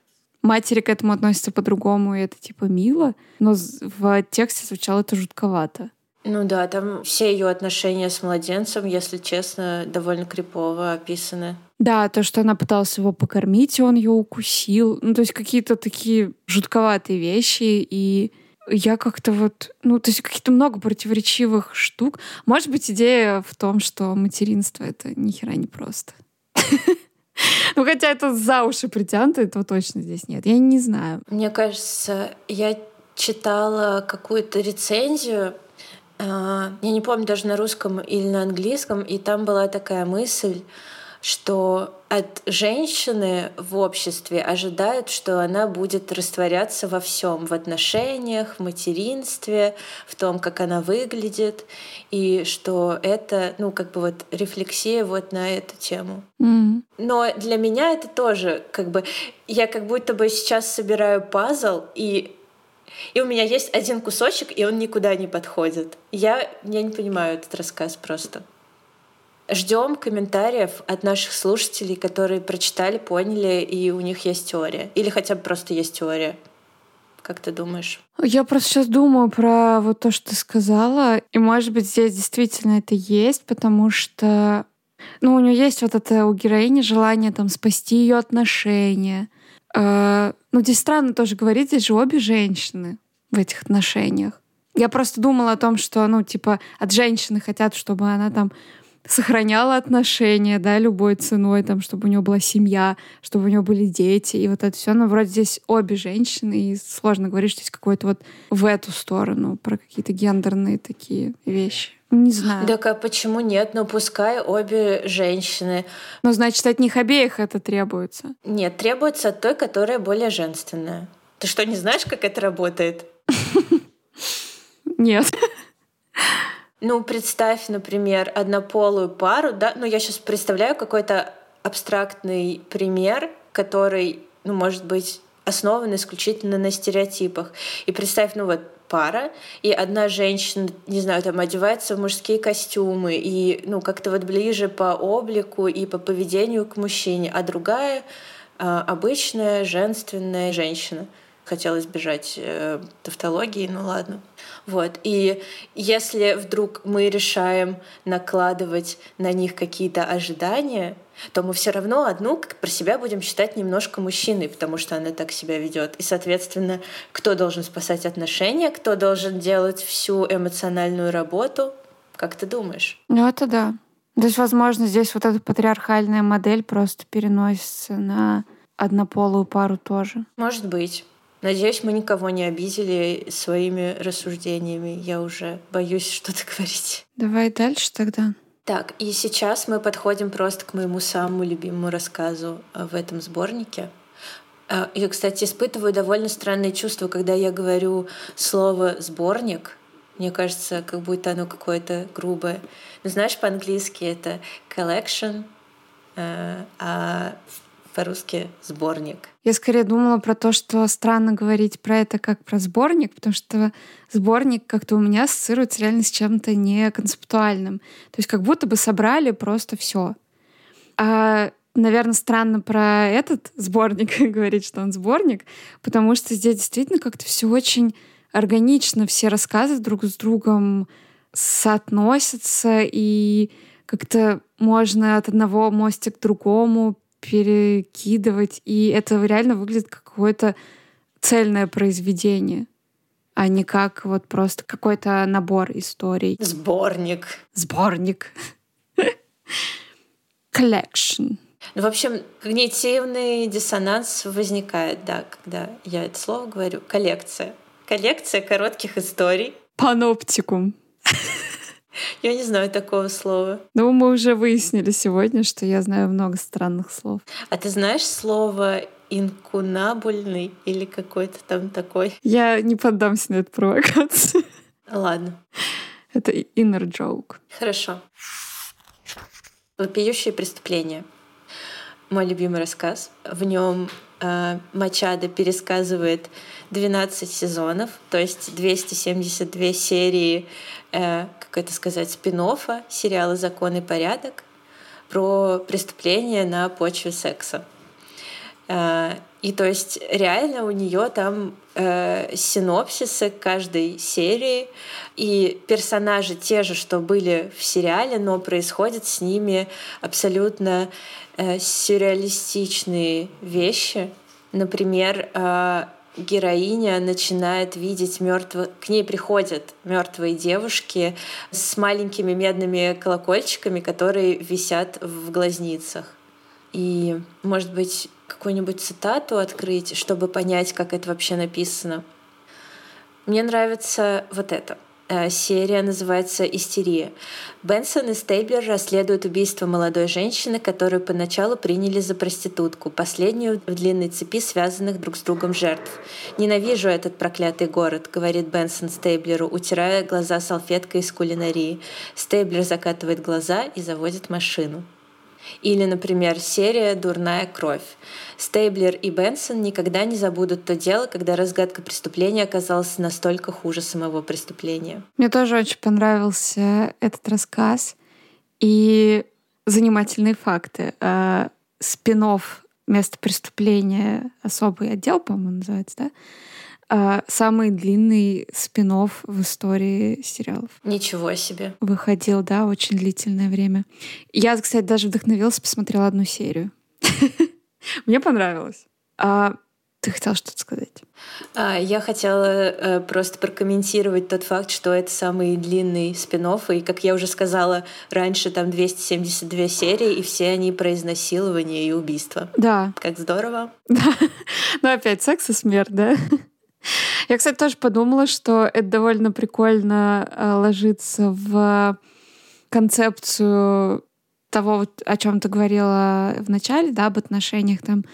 матери к этому относятся по-другому, и это типа мило. Но в тексте звучало это жутковато. Ну да, там все ее отношения с младенцем, если честно, довольно крипово описаны. Да, то, что она пыталась его покормить, и он ее укусил. Ну, то есть какие-то такие жутковатые вещи. И я как-то вот... Ну, то есть какие-то много противоречивых штук. Может быть, идея в том, что материнство — это ни хера не просто. Ну, хотя это за уши притянуто, этого точно здесь нет. Я не знаю. Мне кажется, я читала какую-то рецензию я не помню даже на русском или на английском, и там была такая мысль, что от женщины в обществе ожидают, что она будет растворяться во всем, в отношениях, в материнстве, в том, как она выглядит, и что это, ну, как бы вот рефлексия вот на эту тему. Mm-hmm. Но для меня это тоже, как бы, я как будто бы сейчас собираю пазл, и и у меня есть один кусочек, и он никуда не подходит. Я, я не понимаю этот рассказ просто. Ждем комментариев от наших слушателей, которые прочитали, поняли, и у них есть теория. Или хотя бы просто есть теория. Как ты думаешь? Я просто сейчас думаю про вот то, что ты сказала. И, может быть, здесь действительно это есть, потому что ну, у нее есть вот это у героини желание там спасти ее отношения, Э, ну, здесь странно тоже говорить, здесь же обе женщины в этих отношениях. Я просто думала о том, что, ну, типа, от женщины хотят, чтобы она там сохраняла отношения, да, любой ценой, там, чтобы у нее была семья, чтобы у нее были дети, и вот это все. Но вроде здесь обе женщины, и сложно говорить, что здесь какой-то вот в эту сторону, про какие-то гендерные такие вещи. Не знаю. Так а почему нет? Ну пускай обе женщины. Ну, значит, от них обеих это требуется. Нет, требуется от той, которая более женственная. Ты что, не знаешь, как это работает? Нет. Ну, представь, например, однополую пару, да, ну, я сейчас представляю какой-то абстрактный пример, который, ну, может быть, основан исключительно на стереотипах. И представь, ну вот пара, и одна женщина, не знаю, там одевается в мужские костюмы, и ну как-то вот ближе по облику и по поведению к мужчине, а другая а, обычная женственная женщина. Хотела избежать э, тавтологии, ну ладно. Вот. И если вдруг мы решаем накладывать на них какие-то ожидания, то мы все равно одну как про себя будем считать немножко мужчиной, потому что она так себя ведет. И, соответственно, кто должен спасать отношения, кто должен делать всю эмоциональную работу, как ты думаешь? Ну, это да. То есть, возможно, здесь вот эта патриархальная модель просто переносится на однополую пару тоже. Может быть. Надеюсь, мы никого не обидели своими рассуждениями. Я уже боюсь что-то говорить. Давай дальше тогда. Так, и сейчас мы подходим просто к моему самому любимому рассказу э, в этом сборнике. Э, я, кстати, испытываю довольно странные чувства, когда я говорю слово «сборник». Мне кажется, как будто оно какое-то грубое. Но знаешь, по-английски это collection, э, а по-русски сборник. Я скорее думала про то, что странно говорить про это как про сборник, потому что сборник как-то у меня ассоциируется реально с чем-то не концептуальным. То есть как будто бы собрали просто все. А наверное, странно про этот сборник говорить, что он сборник, потому что здесь действительно как-то все очень органично, все рассказы друг с другом соотносятся, и как-то можно от одного мостика к другому перекидывать, и это реально выглядит как какое-то цельное произведение, а не как вот просто какой-то набор историй. Сборник. Сборник. Collection. Ну, в общем, когнитивный диссонанс возникает, да, когда я это слово говорю. Коллекция. Коллекция коротких историй. Паноптикум. Я не знаю такого слова. Ну, мы уже выяснили сегодня, что я знаю много странных слов. А ты знаешь слово инкунабульный или какой-то там такой. Я не поддамся на эту провокацию. Ладно. Это inner joke. Хорошо. Вопиющие преступления. Мой любимый рассказ. В нем э, Мачадо пересказывает 12 сезонов, то есть 272 серии, э, как это сказать, спин сериала «Закон и порядок» про преступления на почве секса. Э, и то есть реально у нее там э, синопсисы каждой серии, и персонажи те же, что были в сериале, но происходят с ними абсолютно э, сюрреалистичные вещи. Например, э, героиня начинает видеть мертвых, к ней приходят мертвые девушки с маленькими медными колокольчиками, которые висят в глазницах. И, может быть, какую-нибудь цитату открыть, чтобы понять, как это вообще написано. Мне нравится вот это. Э, серия называется «Истерия». Бенсон и Стейблер расследуют убийство молодой женщины, которую поначалу приняли за проститутку, последнюю в длинной цепи связанных друг с другом жертв. «Ненавижу этот проклятый город», — говорит Бенсон Стейблеру, утирая глаза салфеткой из кулинарии. Стейблер закатывает глаза и заводит машину. Или, например, серия «Дурная кровь». Стейблер и Бенсон никогда не забудут то дело, когда разгадка преступления оказалась настолько хуже самого преступления. Мне тоже очень понравился этот рассказ и занимательные факты. А, спинов место преступления особый отдел, по-моему, называется, да? А, самый длинный спин в истории сериалов. Ничего себе. Выходил, да, очень длительное время. Я, кстати, даже вдохновилась, посмотрела одну серию. Мне понравилось. А ты хотела что-то сказать? А, я хотела э, просто прокомментировать тот факт, что это самый длинный спин и, как я уже сказала, раньше там 272 серии, и все они про изнасилование и убийство. Да. Как здорово. Да. Ну опять секс и смерть, да? Я, кстати, тоже подумала, что это довольно прикольно э, ложится в концепцию того, о чем ты говорила в начале, да, об отношениях там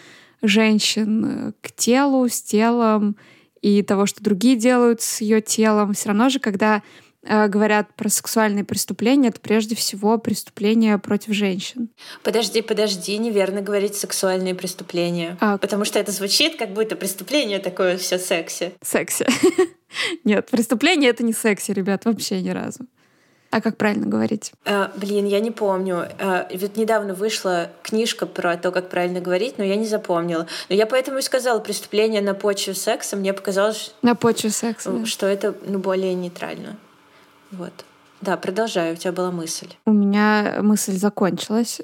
женщин э, к телу, с телом и того, что другие делают с ее телом. Все равно же, когда говорят про сексуальные преступления, это прежде всего преступления против женщин. Подожди, подожди, неверно говорить сексуальные преступления. А... Потому что это звучит как будто преступление такое все секси. Секси. Нет, преступление это не секси, ребят, вообще ни разу. А как правильно говорить? А, блин, я не помню. А, ведь недавно вышла книжка про то, как правильно говорить, но я не запомнила. Но я поэтому и сказала преступление на почве секса. Мне показалось, на почве секса, что да. это ну, более нейтрально. Вот. Да, продолжаю, у тебя была мысль. У меня мысль закончилась.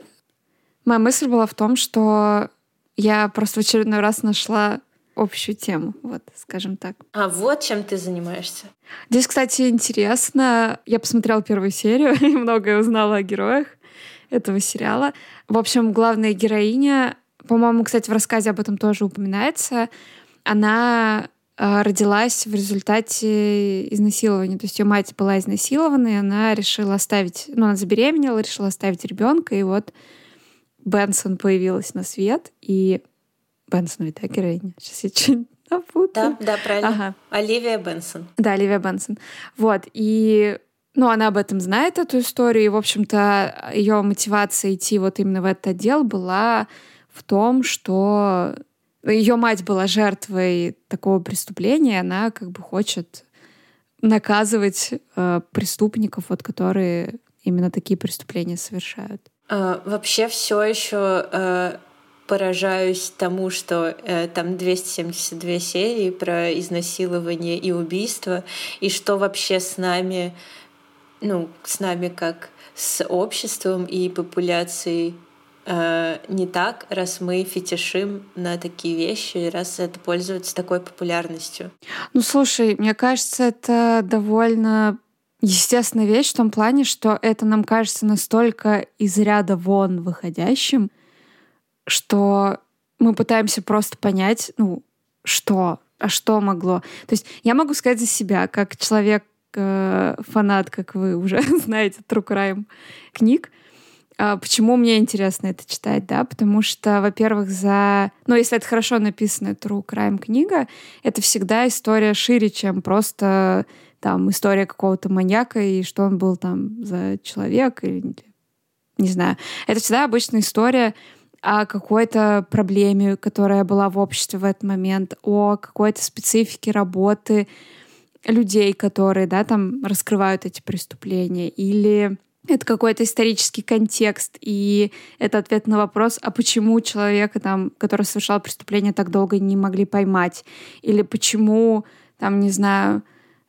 Моя мысль была в том, что я просто в очередной раз нашла общую тему, вот, скажем так. А вот чем ты занимаешься? Здесь, кстати, интересно. Я посмотрела первую серию и многое узнала о героях этого сериала. В общем, главная героиня, по-моему, кстати, в рассказе об этом тоже упоминается, она родилась в результате изнасилования. То есть ее мать была изнасилована, и она решила оставить, ну, она забеременела, решила оставить ребенка, и вот Бенсон появилась на свет, и Бенсон ведь, да, героиня? Сейчас я чуть напутаю. Да, да, правильно. Ага. Оливия Бенсон. Да, Оливия Бенсон. Вот, и ну, она об этом знает, эту историю, и, в общем-то, ее мотивация идти вот именно в этот отдел была в том, что ее мать была жертвой такого преступления, она как бы хочет наказывать э, преступников, вот, которые именно такие преступления совершают. А, вообще все еще э, поражаюсь тому, что э, там 272 серии про изнасилование и убийство, и что вообще с нами, ну, с нами как с обществом и популяцией э, не так, раз мы фетишим на такие вещи, раз это пользуется такой популярностью. Ну, слушай, мне кажется, это довольно естественная вещь в том плане, что это нам кажется настолько из ряда вон выходящим, что мы пытаемся просто понять, ну, что, а что могло. То есть я могу сказать за себя, как человек, э, фанат, как вы уже знаете, True Crime книг, почему мне интересно это читать, да? Потому что, во-первых, за... Ну, если это хорошо написанная true crime книга, это всегда история шире, чем просто там история какого-то маньяка и что он был там за человек или не знаю. Это всегда обычная история о какой-то проблеме, которая была в обществе в этот момент, о какой-то специфике работы людей, которые, да, там раскрывают эти преступления, или это какой-то исторический контекст, и это ответ на вопрос, а почему человека, там, который совершал преступление, так долго не могли поймать, или почему, там, не знаю,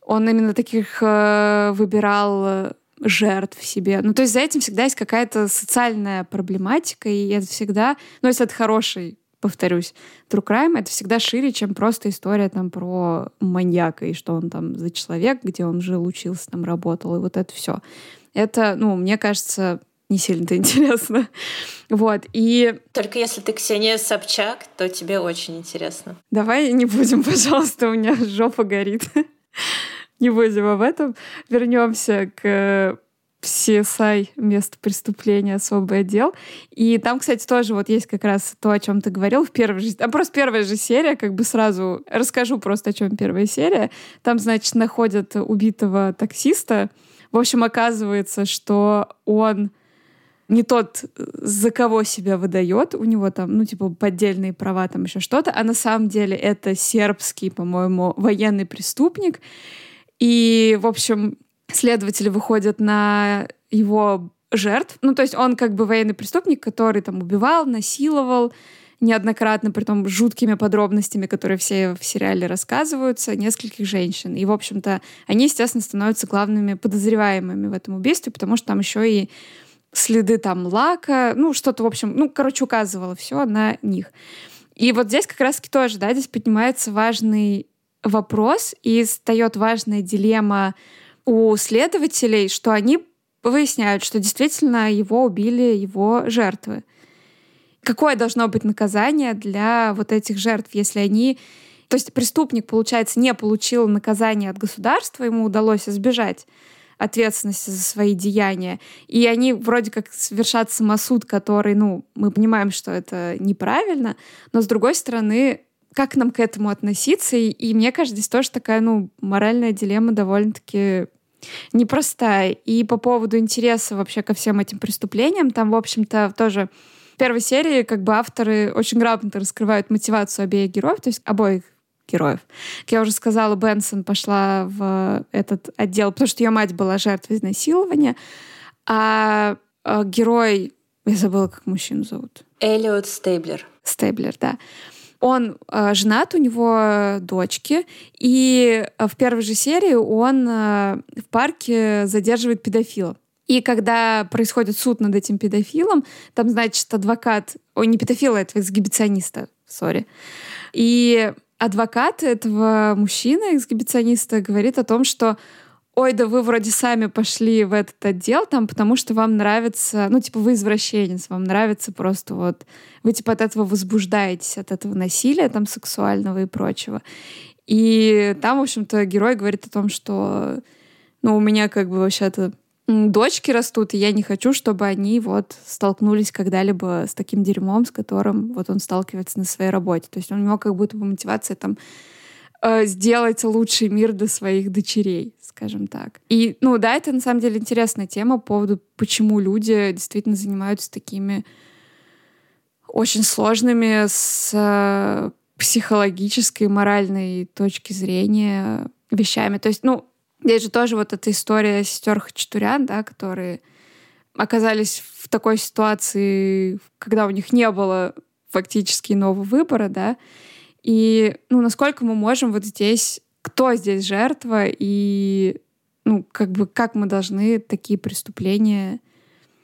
он именно таких э, выбирал э, жертв себе. Ну, то есть за этим всегда есть какая-то социальная проблематика, и это всегда, ну, если это хороший повторюсь, true crime — это всегда шире, чем просто история там про маньяка и что он там за человек, где он жил, учился, там работал, и вот это все. Это, ну, мне кажется, не сильно-то интересно. Вот, и... Только если ты Ксения Собчак, то тебе очень интересно. Давай не будем, пожалуйста, у меня жопа горит. не будем об этом. Вернемся к CSI место преступления, особый отдел. И там, кстати, тоже вот есть как раз то, о чем ты говорил в первой же... А просто первая же серия, как бы сразу расскажу просто, о чем первая серия. Там, значит, находят убитого таксиста. В общем, оказывается, что он не тот, за кого себя выдает, у него там, ну, типа, поддельные права, там еще что-то, а на самом деле это сербский, по-моему, военный преступник. И, в общем, следователи выходят на его жертв. Ну, то есть он как бы военный преступник, который там убивал, насиловал неоднократно, при том жуткими подробностями, которые все в сериале рассказываются, нескольких женщин. И, в общем-то, они, естественно, становятся главными подозреваемыми в этом убийстве, потому что там еще и следы там лака, ну, что-то, в общем, ну, короче, указывало все на них. И вот здесь как раз-таки тоже, да, здесь поднимается важный вопрос и встает важная дилемма у следователей, что они выясняют, что действительно его убили его жертвы. Какое должно быть наказание для вот этих жертв, если они... То есть преступник, получается, не получил наказание от государства, ему удалось избежать ответственности за свои деяния. И они вроде как совершат самосуд, который, ну, мы понимаем, что это неправильно, но с другой стороны, как нам к этому относиться? И, и мне кажется, здесь тоже такая, ну, моральная дилемма довольно-таки непростая. И по поводу интереса вообще ко всем этим преступлениям, там, в общем-то, тоже в первой серии как бы авторы очень грамотно раскрывают мотивацию обеих героев, то есть обоих героев. Как я уже сказала, Бенсон пошла в этот отдел, потому что ее мать была жертвой изнасилования, а, а герой, я забыла, как мужчину зовут. Эллиот Стейблер. Стейблер, да. Он э, женат, у него дочки, и э, в первой же серии он э, в парке задерживает педофила. И когда происходит суд над этим педофилом, там, значит, адвокат, ой, не педофила, этого эксгибициониста, сори. И адвокат этого мужчины, эксгибициониста, говорит о том, что ой, да вы вроде сами пошли в этот отдел там, потому что вам нравится, ну, типа, вы извращенец, вам нравится просто вот, вы, типа, от этого возбуждаетесь, от этого насилия там сексуального и прочего. И там, в общем-то, герой говорит о том, что, ну, у меня как бы вообще-то дочки растут, и я не хочу, чтобы они вот столкнулись когда-либо с таким дерьмом, с которым вот он сталкивается на своей работе. То есть у него как будто бы мотивация там э, сделать лучший мир для своих дочерей скажем так. И, ну да, это на самом деле интересная тема по поводу, почему люди действительно занимаются такими очень сложными с э, психологической, моральной точки зрения вещами. То есть, ну, здесь же тоже вот эта история сестер Хачатурян, да, которые оказались в такой ситуации, когда у них не было фактически нового выбора, да, и, ну, насколько мы можем вот здесь кто здесь жертва и ну, как бы как мы должны такие преступления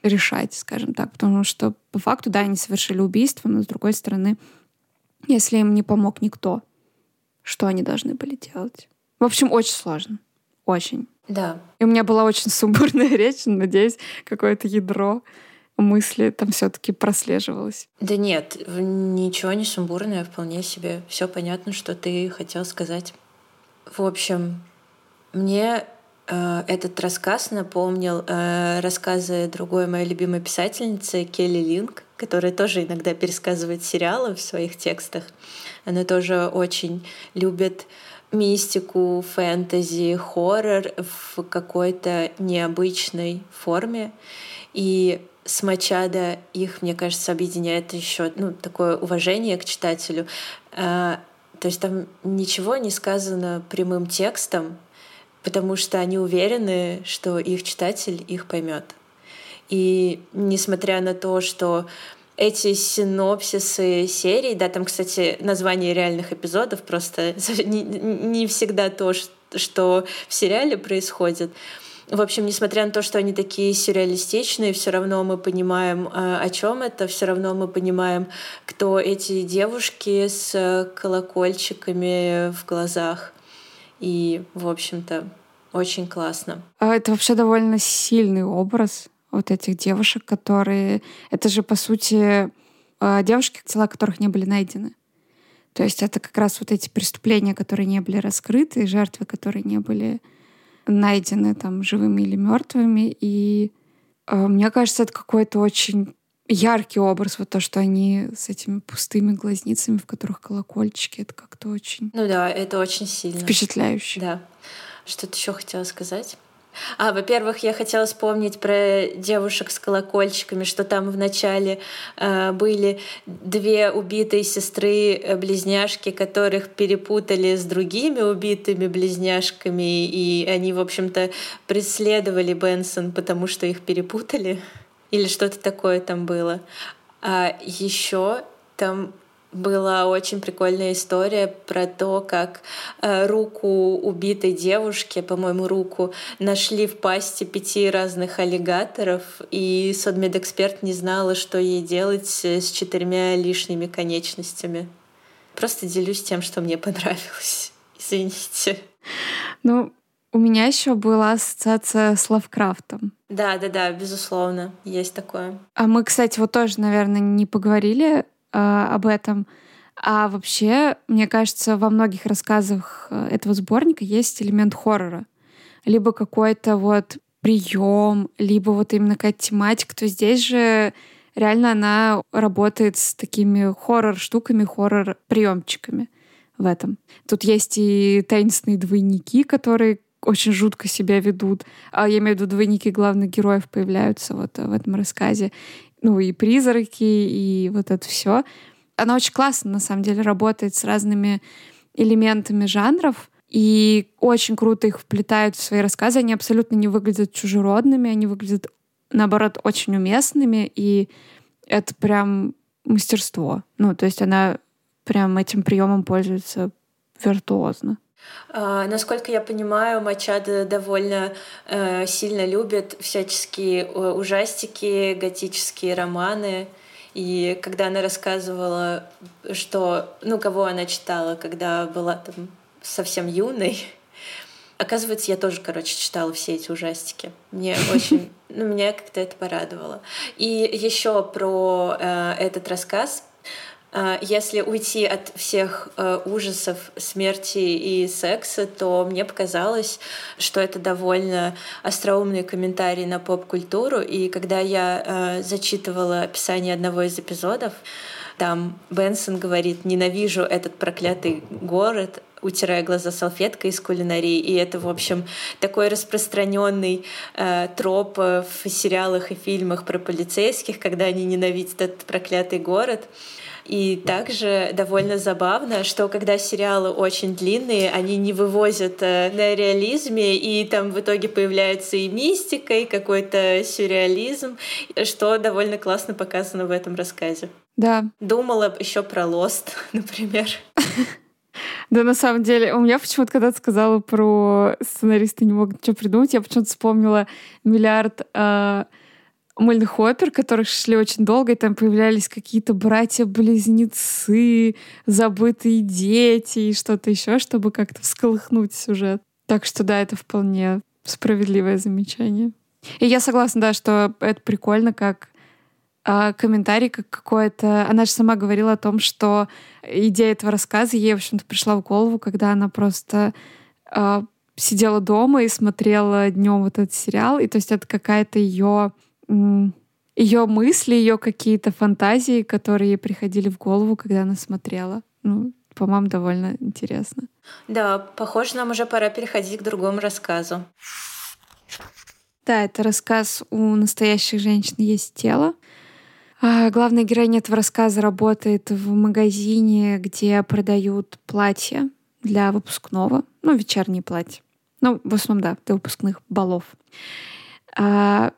решать, скажем так. Потому что по факту, да, они совершили убийство, но с другой стороны, если им не помог никто, что они должны были делать? В общем, очень сложно. Очень. Да. И у меня была очень сумбурная речь, надеюсь, какое-то ядро мысли там все-таки прослеживалось. Да нет, ничего не сумбурное, вполне себе все понятно, что ты хотел сказать. В общем, мне э, этот рассказ напомнил э, рассказы другой моей любимой писательницы Келли Линк, которая тоже иногда пересказывает сериалы в своих текстах. Она тоже очень любит мистику, фэнтези, хоррор в какой-то необычной форме. И с Мачада их, мне кажется, объединяет еще ну, такое уважение к читателю. А, то есть там ничего не сказано прямым текстом, потому что они уверены, что их читатель их поймет. И несмотря на то, что эти синопсисы серий, да, там, кстати, название реальных эпизодов просто не, не всегда то, что в сериале происходит. В общем, несмотря на то, что они такие сюрреалистичные, все равно мы понимаем, а, о чем это, все равно мы понимаем, кто эти девушки с колокольчиками в глазах. И, в общем-то, очень классно. А это вообще довольно сильный образ вот этих девушек, которые... Это же, по сути, а, девушки, тела которых не были найдены. То есть это как раз вот эти преступления, которые не были раскрыты, жертвы, которые не были найдены там живыми или мертвыми. И э, мне кажется, это какой-то очень яркий образ, вот то, что они с этими пустыми глазницами, в которых колокольчики, это как-то очень... Ну да, это очень сильно. Впечатляюще. Да. Что-то еще хотела сказать? А, во-первых, я хотела вспомнить про девушек с колокольчиками, что там вначале э, были две убитые сестры-близняшки, которых перепутали с другими убитыми близняшками, и они, в общем-то, преследовали Бенсон, потому что их перепутали. Или что-то такое там было. А еще там была очень прикольная история про то, как э, руку убитой девушки, по-моему, руку нашли в пасти пяти разных аллигаторов, и судмедэксперт не знала, что ей делать с четырьмя лишними конечностями. Просто делюсь тем, что мне понравилось. Извините. Ну, у меня еще была ассоциация с Лавкрафтом. Да, да, да, безусловно, есть такое. А мы, кстати, вот тоже, наверное, не поговорили э, об этом. А вообще, мне кажется, во многих рассказах э, этого сборника есть элемент хоррора. Либо какой-то вот прием, либо вот именно какая-то тематика. То здесь же реально она работает с такими хоррор-штуками, хоррор-приемчиками в этом. Тут есть и таинственные двойники, которые очень жутко себя ведут. А я имею в виду двойники главных героев появляются вот в этом рассказе ну и призраки, и вот это все. Она очень классно, на самом деле, работает с разными элементами жанров, и очень круто их вплетают в свои рассказы. Они абсолютно не выглядят чужеродными, они выглядят, наоборот, очень уместными, и это прям мастерство. Ну, то есть она прям этим приемом пользуется виртуозно. А, насколько я понимаю, Мачадо довольно э, сильно любит всяческие э, ужастики, готические романы. И когда она рассказывала, что, ну, кого она читала, когда была там совсем юной, оказывается, я тоже, короче, читала все эти ужастики. Мне очень, ну, меня как-то это порадовало. И еще про э, этот рассказ если уйти от всех э, ужасов смерти и секса, то мне показалось, что это довольно остроумный комментарий на поп-культуру. И когда я э, зачитывала описание одного из эпизодов, там Бенсон говорит «ненавижу этот проклятый город», утирая глаза салфеткой из кулинарии. И это, в общем, такой распространенный э, троп в сериалах и фильмах про полицейских, когда они ненавидят этот проклятый город. И также довольно забавно, что когда сериалы очень длинные, они не вывозят э, на реализме, и там в итоге появляется и мистика, и какой-то сюрреализм, что довольно классно показано в этом рассказе. Да. Думала еще про Лост, например. Да, на самом деле, у меня почему-то, когда ты сказала про сценариста, не мог ничего придумать, я почему-то вспомнила миллиард э, мыльных опер, которых шли очень долго, и там появлялись какие-то братья-близнецы, забытые дети и что-то еще, чтобы как-то всколыхнуть сюжет. Так что да, это вполне справедливое замечание. И я согласна, да, что это прикольно, как а, комментарий, как какое-то... Она же сама говорила о том, что идея этого рассказа ей, в общем-то, пришла в голову, когда она просто а, сидела дома и смотрела днем вот этот сериал, и то есть это какая-то ее ее мысли, ее какие-то фантазии, которые ей приходили в голову, когда она смотрела. Ну, по-моему, довольно интересно. Да, похоже, нам уже пора переходить к другому рассказу. Да, это рассказ «У настоящих женщин есть тело». А главная героиня этого рассказа работает в магазине, где продают платья для выпускного, ну, вечерние платья. Ну, в основном, да, для выпускных балов. А,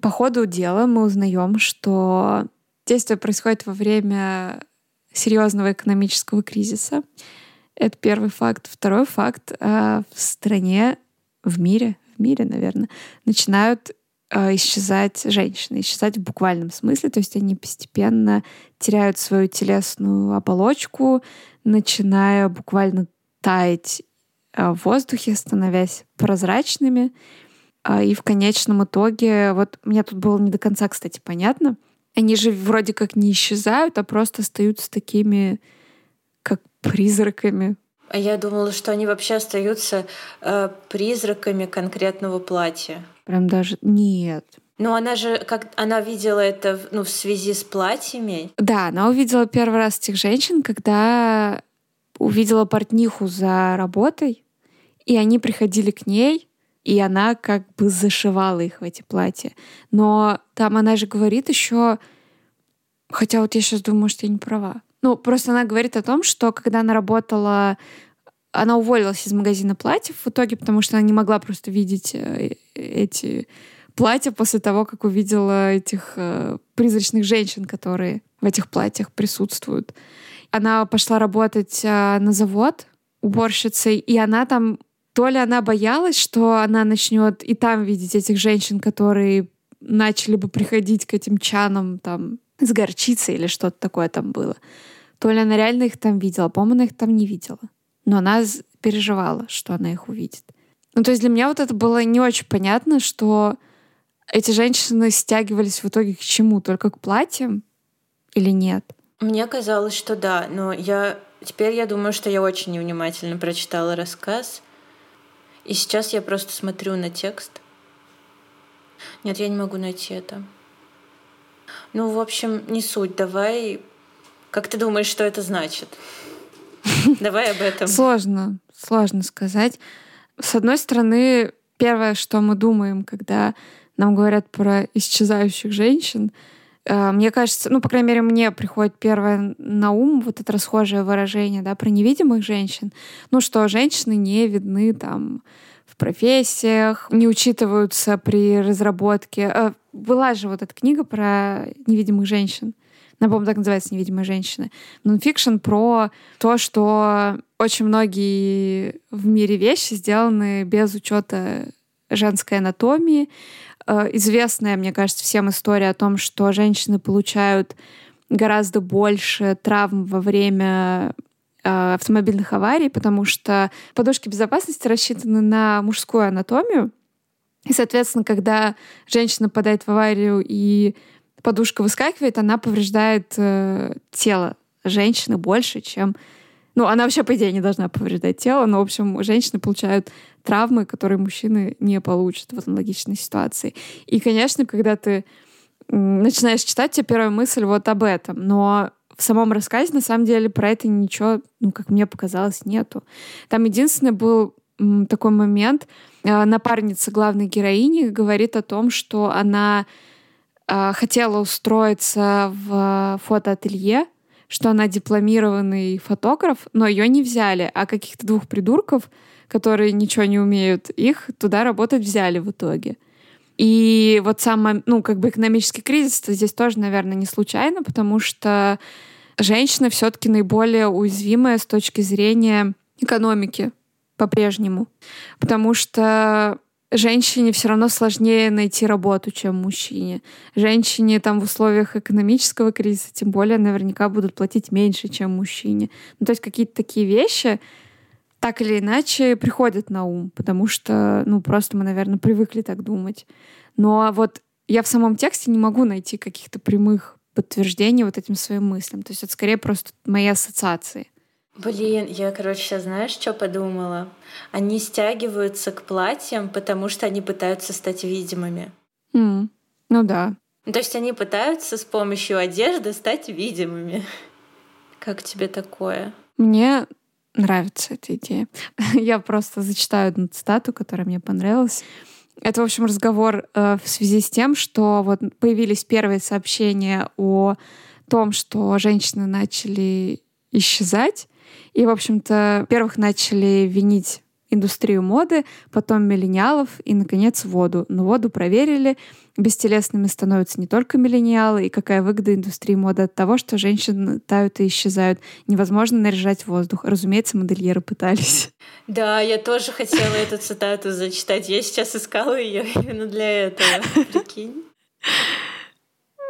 по ходу дела мы узнаем, что действие происходит во время серьезного экономического кризиса. Это первый факт. Второй факт. А, в стране, в мире, в мире, наверное, начинают а, исчезать женщины, исчезать в буквальном смысле, то есть они постепенно теряют свою телесную оболочку, начиная буквально таять а, в воздухе, становясь прозрачными. И в конечном итоге, вот мне тут было не до конца, кстати, понятно, они же вроде как не исчезают, а просто остаются такими, как призраками. А я думала, что они вообще остаются э, призраками конкретного платья. Прям даже нет. Но она же, как она видела это ну, в связи с платьями. Да, она увидела первый раз этих женщин, когда увидела портниху за работой, и они приходили к ней, и она как бы зашивала их в эти платья. Но там она же говорит еще, хотя вот я сейчас думаю, что я не права. Ну, просто она говорит о том, что когда она работала, она уволилась из магазина платьев в итоге, потому что она не могла просто видеть э, эти платья после того, как увидела этих э, призрачных женщин, которые в этих платьях присутствуют. Она пошла работать э, на завод уборщицей, и она там то ли она боялась, что она начнет и там видеть этих женщин, которые начали бы приходить к этим чанам там с горчицей или что-то такое там было. То ли она реально их там видела, по-моему, она их там не видела. Но она переживала, что она их увидит. Ну, то есть для меня вот это было не очень понятно, что эти женщины стягивались в итоге к чему? Только к платьям или нет? Мне казалось, что да, но я теперь я думаю, что я очень невнимательно прочитала рассказ. И сейчас я просто смотрю на текст. Нет, я не могу найти это. Ну, в общем, не суть. Давай... Как ты думаешь, что это значит? Давай об этом. Сложно, сложно сказать. С одной стороны, первое, что мы думаем, когда нам говорят про исчезающих женщин, мне кажется, ну, по крайней мере, мне приходит первое на ум вот это расхожее выражение, да, про невидимых женщин. Ну, что женщины не видны там в профессиях, не учитываются при разработке. Э, была же вот эта книга про невидимых женщин. Она, по-моему, так называется «Невидимые женщины». Нонфикшн про то, что очень многие в мире вещи сделаны без учета женской анатомии, Э, известная, мне кажется, всем история о том, что женщины получают гораздо больше травм во время э, автомобильных аварий, потому что подушки безопасности рассчитаны на мужскую анатомию. И, соответственно, когда женщина попадает в аварию и подушка выскакивает, она повреждает э, тело женщины больше, чем ну, она вообще, по идее, не должна повреждать тело, но, в общем, женщины получают травмы, которые мужчины не получат в аналогичной ситуации. И, конечно, когда ты начинаешь читать, тебе первая мысль вот об этом. Но в самом рассказе, на самом деле, про это ничего, ну, как мне показалось, нету. Там единственный был такой момент. А, напарница главной героини говорит о том, что она а, хотела устроиться в фотоателье, что она дипломированный фотограф, но ее не взяли, а каких-то двух придурков, которые ничего не умеют, их туда работать взяли в итоге. И вот сам, ну, как бы экономический кризис здесь тоже, наверное, не случайно, потому что женщина все-таки наиболее уязвимая с точки зрения экономики по-прежнему. Потому что женщине все равно сложнее найти работу, чем мужчине. Женщине там в условиях экономического кризиса тем более наверняка будут платить меньше, чем мужчине. Ну, то есть какие-то такие вещи так или иначе приходят на ум, потому что, ну, просто мы, наверное, привыкли так думать. Но вот я в самом тексте не могу найти каких-то прямых подтверждений вот этим своим мыслям. То есть это скорее просто мои ассоциации. Блин, я, короче, сейчас знаешь, что подумала? Они стягиваются к платьям, потому что они пытаются стать видимыми. Mm. Ну да. То есть они пытаются с помощью одежды стать видимыми. Как тебе такое? Мне нравится эта идея. Я просто зачитаю одну цитату, которая мне понравилась. Это, в общем, разговор э, в связи с тем, что вот появились первые сообщения о том, что женщины начали исчезать. И, в общем-то, первых начали винить индустрию моды, потом миллениалов и, наконец, воду. Но воду проверили. Бестелесными становятся не только миллениалы. И какая выгода индустрии моды от того, что женщины тают и исчезают. Невозможно наряжать воздух. Разумеется, модельеры пытались. Да, я тоже хотела эту цитату зачитать. Я сейчас искала ее именно для этого. Прикинь.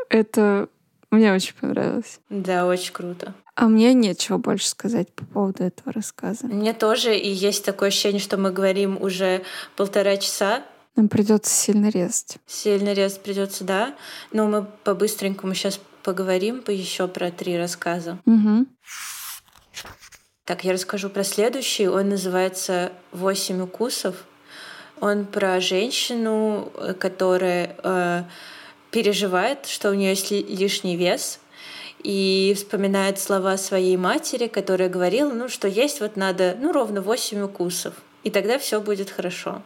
Это мне очень понравилось. Да, очень круто. А мне нечего больше сказать по поводу этого рассказа. Мне тоже, и есть такое ощущение, что мы говорим уже полтора часа. Нам придется сильно резать. Сильно резать придется, да. Но мы по-быстренькому сейчас поговорим по еще про три рассказа. Угу. Так, я расскажу про следующий. Он называется «Восемь укусов». Он про женщину, э, которая э, переживает, что у нее есть лишний вес, и вспоминает слова своей матери, которая говорила, ну, что есть вот надо, ну, ровно 8 укусов, и тогда все будет хорошо.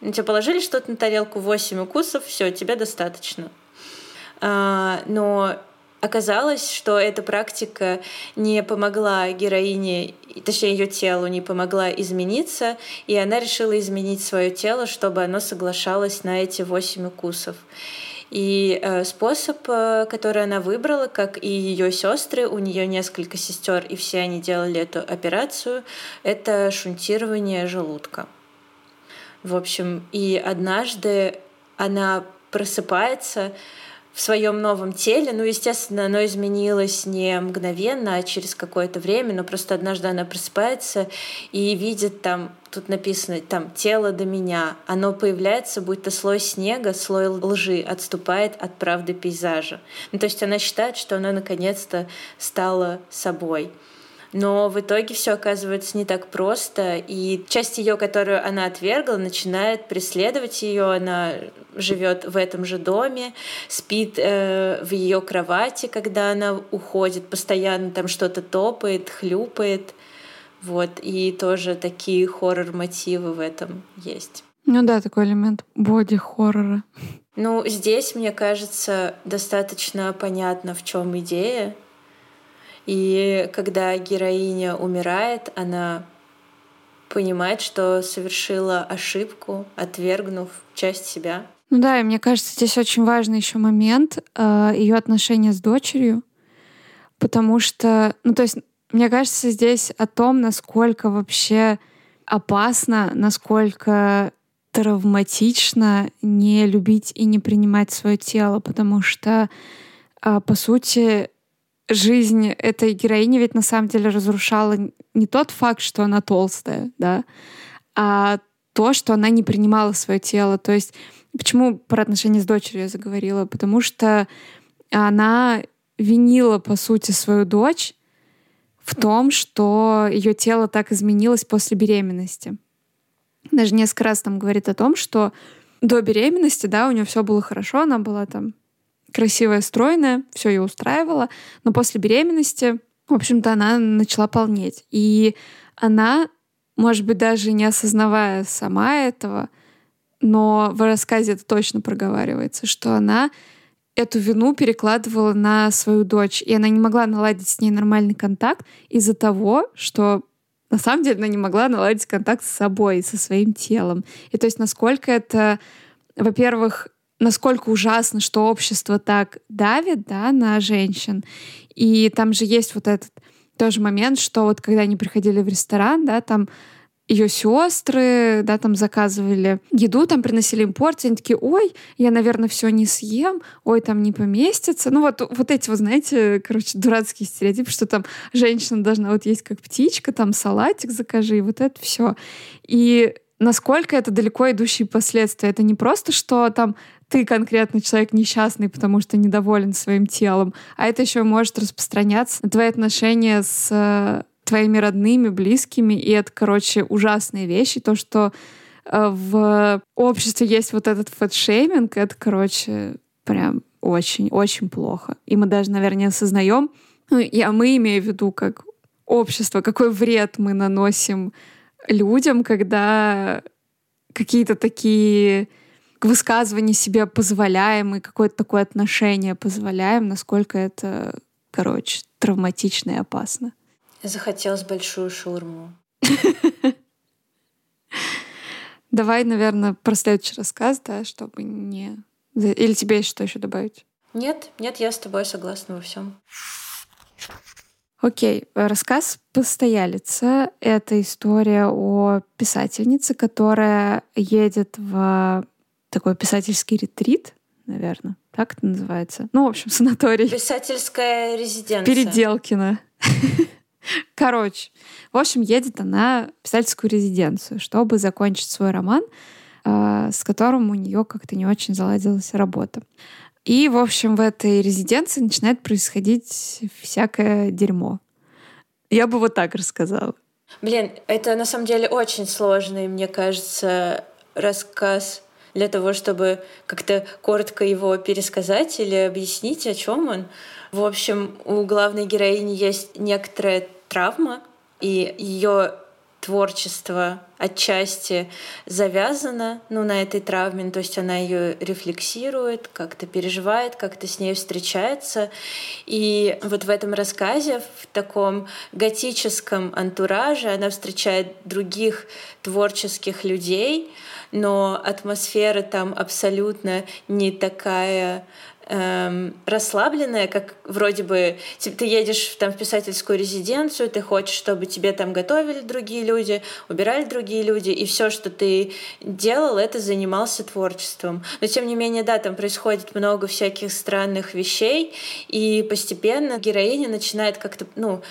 Ну, тебе положили что-то на тарелку 8 укусов, все, тебе достаточно. А, но оказалось, что эта практика не помогла героине, точнее ее телу не помогла измениться, и она решила изменить свое тело, чтобы оно соглашалось на эти 8 укусов. И э, способ, э, который она выбрала, как и ее сестры, у нее несколько сестер, и все они делали эту операцию, это шунтирование желудка. В общем, и однажды она просыпается в своем новом теле. Ну, естественно, оно изменилось не мгновенно, а через какое-то время, но просто однажды она просыпается и видит там, тут написано, там, тело до меня. Оно появляется, будто слой снега, слой лжи отступает от правды пейзажа. Ну, то есть она считает, что она наконец-то стала собой. Но в итоге все оказывается не так просто, и часть ее, которую она отвергла, начинает преследовать ее. Она живет в этом же доме, спит э, в ее кровати, когда она уходит, постоянно там что-то топает, хлюпает. Вот, и тоже такие хоррор-мотивы в этом есть. Ну да, такой элемент боди-хоррора. Ну, здесь, мне кажется, достаточно понятно, в чем идея. И когда героиня умирает, она понимает, что совершила ошибку, отвергнув часть себя. Ну да, и мне кажется, здесь очень важный еще момент э, ее отношения с дочерью, потому что, ну то есть, мне кажется, здесь о том, насколько вообще опасно, насколько травматично не любить и не принимать свое тело, потому что, э, по сути, жизнь этой героини ведь на самом деле разрушала не тот факт, что она толстая, да, а то, что она не принимала свое тело. То есть почему про отношения с дочерью я заговорила? Потому что она винила, по сути, свою дочь в том, что ее тело так изменилось после беременности. Даже несколько раз там говорит о том, что до беременности, да, у нее все было хорошо, она была там красивая, стройная, все ее устраивало. Но после беременности, в общем-то, она начала полнеть. И она, может быть, даже не осознавая сама этого, но в рассказе это точно проговаривается, что она эту вину перекладывала на свою дочь, и она не могла наладить с ней нормальный контакт из-за того, что на самом деле она не могла наладить контакт с собой, со своим телом. И то есть насколько это, во-первых, насколько ужасно, что общество так давит да, на женщин. И там же есть вот этот тоже момент, что вот когда они приходили в ресторан, да, там ее сестры, да, там заказывали еду, там приносили им порции, они такие, ой, я, наверное, все не съем, ой, там не поместится. Ну вот, вот эти, вы знаете, короче, дурацкие стереотипы, что там женщина должна вот есть как птичка, там салатик закажи, и вот это все. И насколько это далеко идущие последствия. Это не просто, что там ты конкретно человек несчастный, потому что недоволен своим телом, а это еще может распространяться на твои отношения с э, твоими родными, близкими, и это, короче, узасные вещи. То, что э, в обществе есть вот этот фэтшейминг, это, короче, прям очень-очень плохо. И мы даже, наверное, осознаем, ну, я, мы имею в виду как общество, какой вред мы наносим людям, когда какие-то такие высказывания себе позволяем и какое-то такое отношение позволяем, насколько это, короче, травматично и опасно. Захотелось большую шурму. Давай, наверное, про следующий рассказ, да, чтобы не... Или тебе есть что еще добавить? Нет, нет, я с тобой согласна во всем. Окей, рассказ «Постоялица» — это история о писательнице, которая едет в такой писательский ретрит, наверное, так это называется. Ну, в общем, санаторий. Писательская резиденция. Переделкина. Короче, в общем, едет она в писательскую резиденцию, чтобы закончить свой роман, а, с которым у нее как-то не очень заладилась работа. И, в общем, в этой резиденции начинает происходить всякое дерьмо. Я бы вот так рассказала. Блин, это на самом деле очень сложный, мне кажется, рассказ для того, чтобы как-то коротко его пересказать или объяснить, о чем он. В общем, у главной героини есть некоторая травма, и ее творчество отчасти завязано ну, на этой травме, то есть она ее рефлексирует, как-то переживает, как-то с ней встречается. И вот в этом рассказе, в таком готическом антураже, она встречает других творческих людей, но атмосфера там абсолютно не такая эм, расслабленная, как вроде бы типа, ты едешь там в писательскую резиденцию, ты хочешь, чтобы тебе там готовили другие люди, убирали другие люди, и все, что ты делал, это занимался творчеством. Но тем не менее, да, там происходит много всяких странных вещей, и постепенно героиня начинает как-то, ну,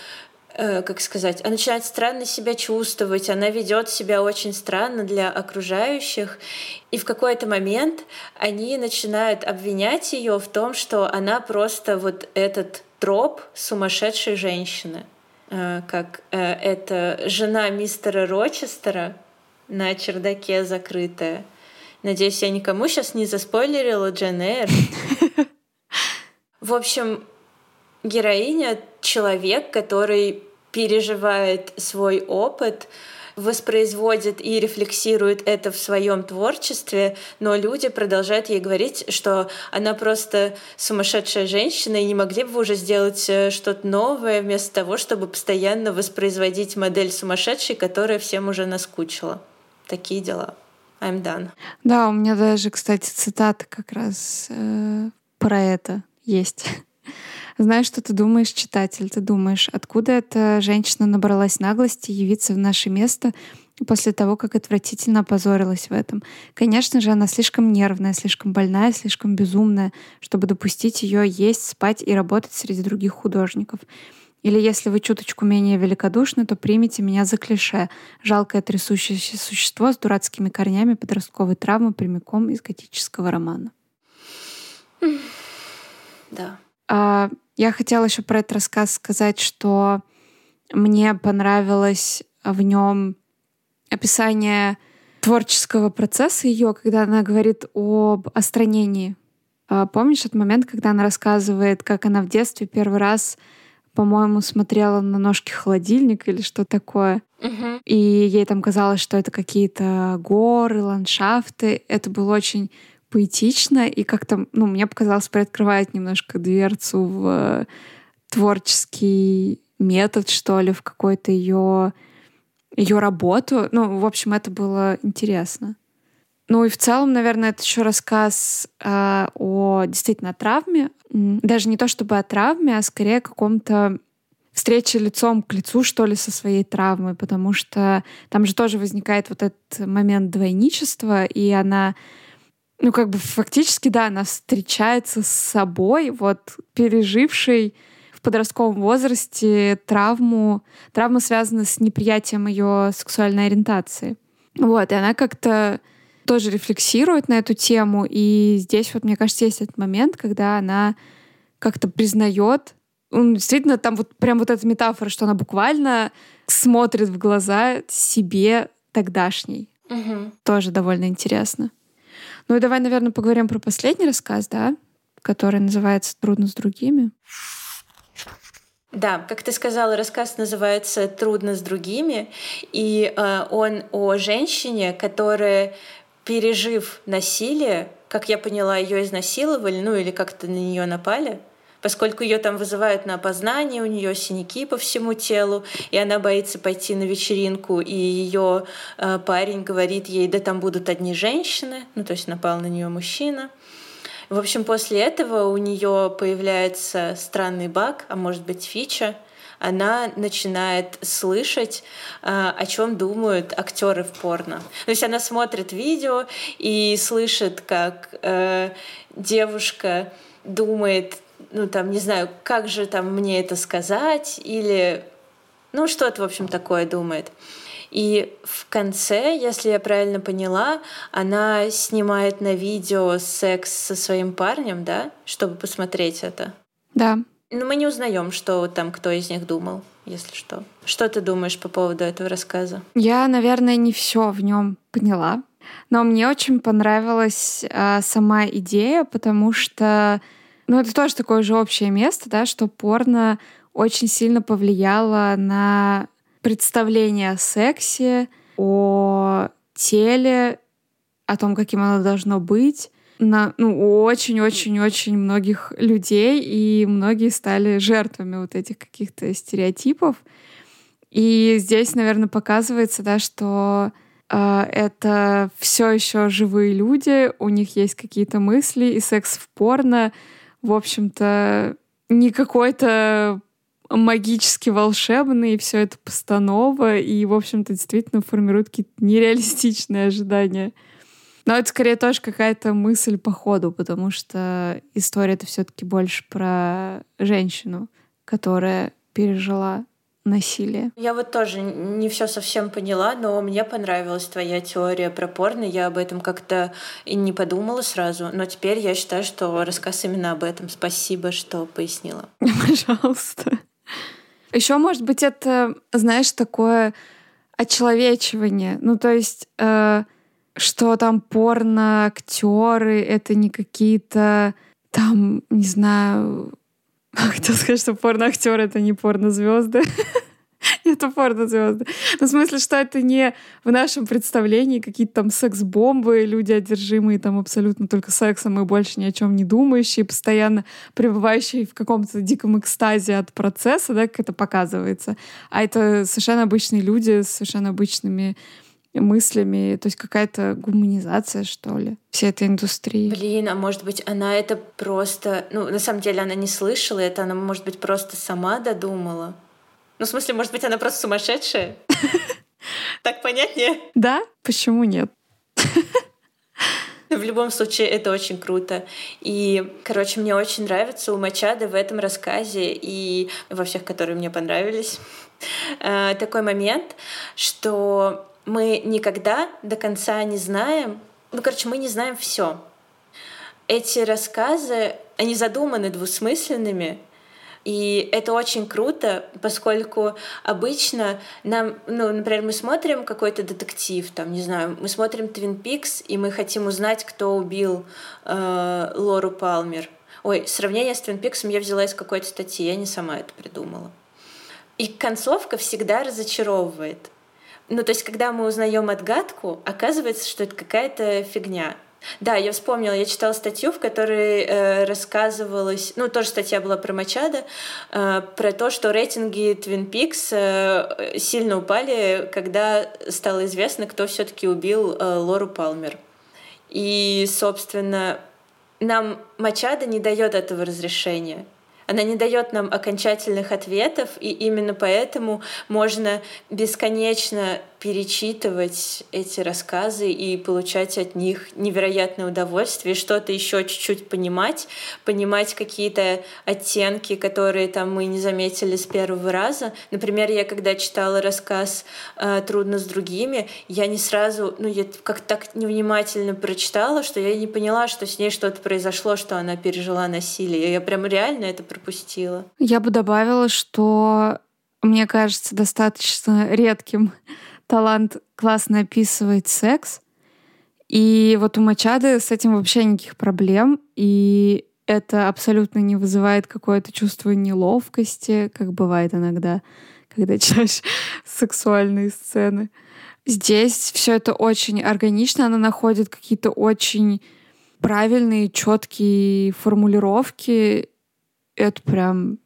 Э, как сказать, она начинает странно себя чувствовать, она ведет себя очень странно для окружающих. И в какой-то момент они начинают обвинять ее в том, что она просто вот этот троп сумасшедшей женщины. Э, как э, это жена мистера Рочестера на чердаке закрытая. Надеюсь, я никому сейчас не заспойлерила Джен Эйр. В общем, героиня — человек, который переживает свой опыт, воспроизводит и рефлексирует это в своем творчестве, но люди продолжают ей говорить, что она просто сумасшедшая женщина, и не могли бы вы уже сделать э, что-то новое вместо того, чтобы постоянно воспроизводить модель сумасшедшей, которая всем уже наскучила. Такие дела. I'm done. Да, у меня даже, кстати, цитата как раз э, про это есть. Знаешь, что ты думаешь, читатель? Ты думаешь, откуда эта женщина набралась наглости явиться в наше место после того, как отвратительно опозорилась в этом? Конечно же, она слишком нервная, слишком больная, слишком безумная, чтобы допустить ее есть, спать и работать среди других художников. Или если вы чуточку менее великодушны, то примите меня за клише. Жалкое трясущееся существо с дурацкими корнями подростковой травмы прямиком из готического романа. Да. А, я хотела еще про этот рассказ сказать, что мне понравилось в нем описание творческого процесса ее, когда она говорит об остранении. А, помнишь этот момент, когда она рассказывает, как она в детстве первый раз, по-моему, смотрела на ножки холодильника или что такое, угу. и ей там казалось, что это какие-то горы, ландшафты. Это было очень поэтично и как-то, ну, мне показалось, приоткрывает немножко дверцу в творческий метод, что ли, в какой-то ее ее работу. Ну, в общем, это было интересно. Ну и в целом, наверное, это еще рассказ э, о действительно травме. Даже не то чтобы о травме, а скорее о каком-то встрече лицом к лицу, что ли, со своей травмой, потому что там же тоже возникает вот этот момент двойничества, и она ну, как бы фактически, да, она встречается с собой, вот, пережившей в подростковом возрасте травму, травма связана с неприятием ее сексуальной ориентации. Вот, и она как-то тоже рефлексирует на эту тему, и здесь вот, мне кажется, есть этот момент, когда она как-то признает действительно, там вот прям вот эта метафора, что она буквально смотрит в глаза себе тогдашней. Угу. Тоже довольно интересно. Ну и давай, наверное, поговорим про последний рассказ, да, который называется «Трудно с другими». Да, как ты сказала, рассказ называется «Трудно с другими», и э, он о женщине, которая, пережив насилие, как я поняла, ее изнасиловали, ну или как-то на нее напали, поскольку ее там вызывают на опознание, у нее синяки по всему телу, и она боится пойти на вечеринку, и ее э, парень говорит ей, да там будут одни женщины, ну то есть напал на нее мужчина. В общем, после этого у нее появляется странный баг, а может быть фича. Она начинает слышать, а, о чем думают актеры в порно. То есть она смотрит видео и слышит, как э, девушка думает, ну там, не знаю, как же там мне это сказать, или ну что-то, в общем, такое думает. И в конце, если я правильно поняла, она снимает на видео секс со своим парнем, да, чтобы посмотреть это. Да. Но мы не узнаем, что там кто из них думал, если что. Что ты думаешь по поводу этого рассказа? Я, наверное, не все в нем поняла, но мне очень понравилась э, сама идея, потому что, ну, это тоже такое же общее место, да, что порно очень сильно повлияло на представление о сексе, о теле, о том, каким оно должно быть на ну, очень-очень-очень многих людей, и многие стали жертвами вот этих каких-то стереотипов. И здесь, наверное, показывается, да, что э, это все еще живые люди, у них есть какие-то мысли, и секс в порно, в общем-то, не какой-то магически волшебный, и все это постанова, и, в общем-то, действительно формирует какие-то нереалистичные ожидания. Но это скорее тоже какая-то мысль по ходу, потому что история это все-таки больше про женщину, которая пережила насилие. Я вот тоже не все совсем поняла, но мне понравилась твоя теория про порно. Я об этом как-то и не подумала сразу, но теперь я считаю, что рассказ именно об этом. Спасибо, что пояснила. Пожалуйста. Еще, может быть, это, знаешь, такое очеловечивание. Ну, то есть, э, что там порно-актеры это не какие-то там, не знаю, хотел сказать, что порно-актеры это не порно-звезды. это порно-звезды. Ну, в смысле, что это не в нашем представлении какие-то там секс-бомбы, люди одержимые там абсолютно только сексом и больше ни о чем не думающие, постоянно пребывающие в каком-то диком экстазе от процесса, да, как это показывается. А это совершенно обычные люди с совершенно обычными мыслями, то есть какая-то гуманизация, что ли, всей этой индустрии. Блин, а может быть, она это просто... Ну, на самом деле, она не слышала это, она, может быть, просто сама додумала. Ну, в смысле, может быть, она просто сумасшедшая? Так понятнее? Да, почему нет? В любом случае, это очень круто. И, короче, мне очень нравится у Мачада в этом рассказе и во всех, которые мне понравились, э, такой момент, что мы никогда до конца не знаем, ну, короче, мы не знаем все. Эти рассказы, они задуманы двусмысленными, и это очень круто, поскольку обычно нам, ну, например, мы смотрим какой-то детектив, там, не знаю, мы смотрим Twin Peaks, и мы хотим узнать, кто убил э, Лору Палмер. Ой, сравнение с Twin Peaks я взяла из какой-то статьи, я не сама это придумала. И концовка всегда разочаровывает. Ну, то есть, когда мы узнаем отгадку, оказывается, что это какая-то фигня. Да, я вспомнила, я читала статью, в которой э, рассказывалось, ну, тоже статья была про Мачада, э, про то, что рейтинги Twin Peaks э, сильно упали, когда стало известно, кто все таки убил э, Лору Палмер. И, собственно, нам Мачада не дает этого разрешения. Она не дает нам окончательных ответов, и именно поэтому можно бесконечно перечитывать эти рассказы и получать от них невероятное удовольствие, что-то еще чуть-чуть понимать, понимать какие-то оттенки, которые там мы не заметили с первого раза. Например, я когда читала рассказ э, «Трудно с другими», я не сразу, ну, я как так невнимательно прочитала, что я не поняла, что с ней что-то произошло, что она пережила насилие. Я прям реально это пропустила. Я бы добавила, что мне кажется достаточно редким талант классно описывать секс. И вот у Мачады с этим вообще никаких проблем. И это абсолютно не вызывает какое-то чувство неловкости, как бывает иногда, когда читаешь сексуальные сцены. Здесь все это очень органично, она находит какие-то очень правильные, четкие формулировки. Это прям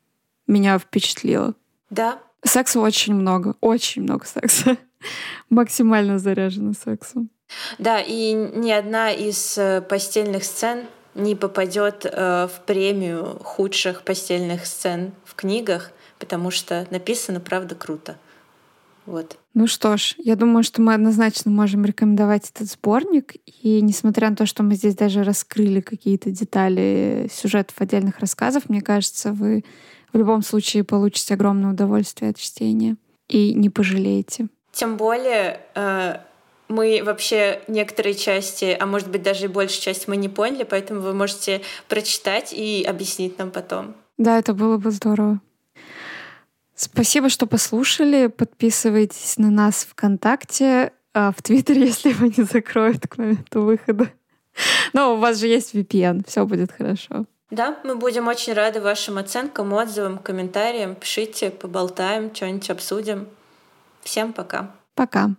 меня впечатлило. Да. Секса очень много, очень много секса. Максимально заряжена сексом. Да, и ни одна из э, постельных сцен не попадет э, в премию худших постельных сцен в книгах, потому что написано, правда, круто. Вот. Ну что ж, я думаю, что мы однозначно можем рекомендовать этот сборник. И несмотря на то, что мы здесь даже раскрыли какие-то детали сюжетов отдельных рассказов, мне кажется, вы в любом случае получите огромное удовольствие от чтения и не пожалеете. Тем более э, мы вообще некоторые части, а может быть даже и большую часть мы не поняли, поэтому вы можете прочитать и объяснить нам потом. Да, это было бы здорово. Спасибо, что послушали. Подписывайтесь на нас ВКонтакте, а в Твиттере, если его не закроют к моменту выхода. Но у вас же есть VPN, все будет хорошо. Да, мы будем очень рады вашим оценкам, отзывам, комментариям. Пишите, поболтаем, что-нибудь обсудим. Всем пока. Пока.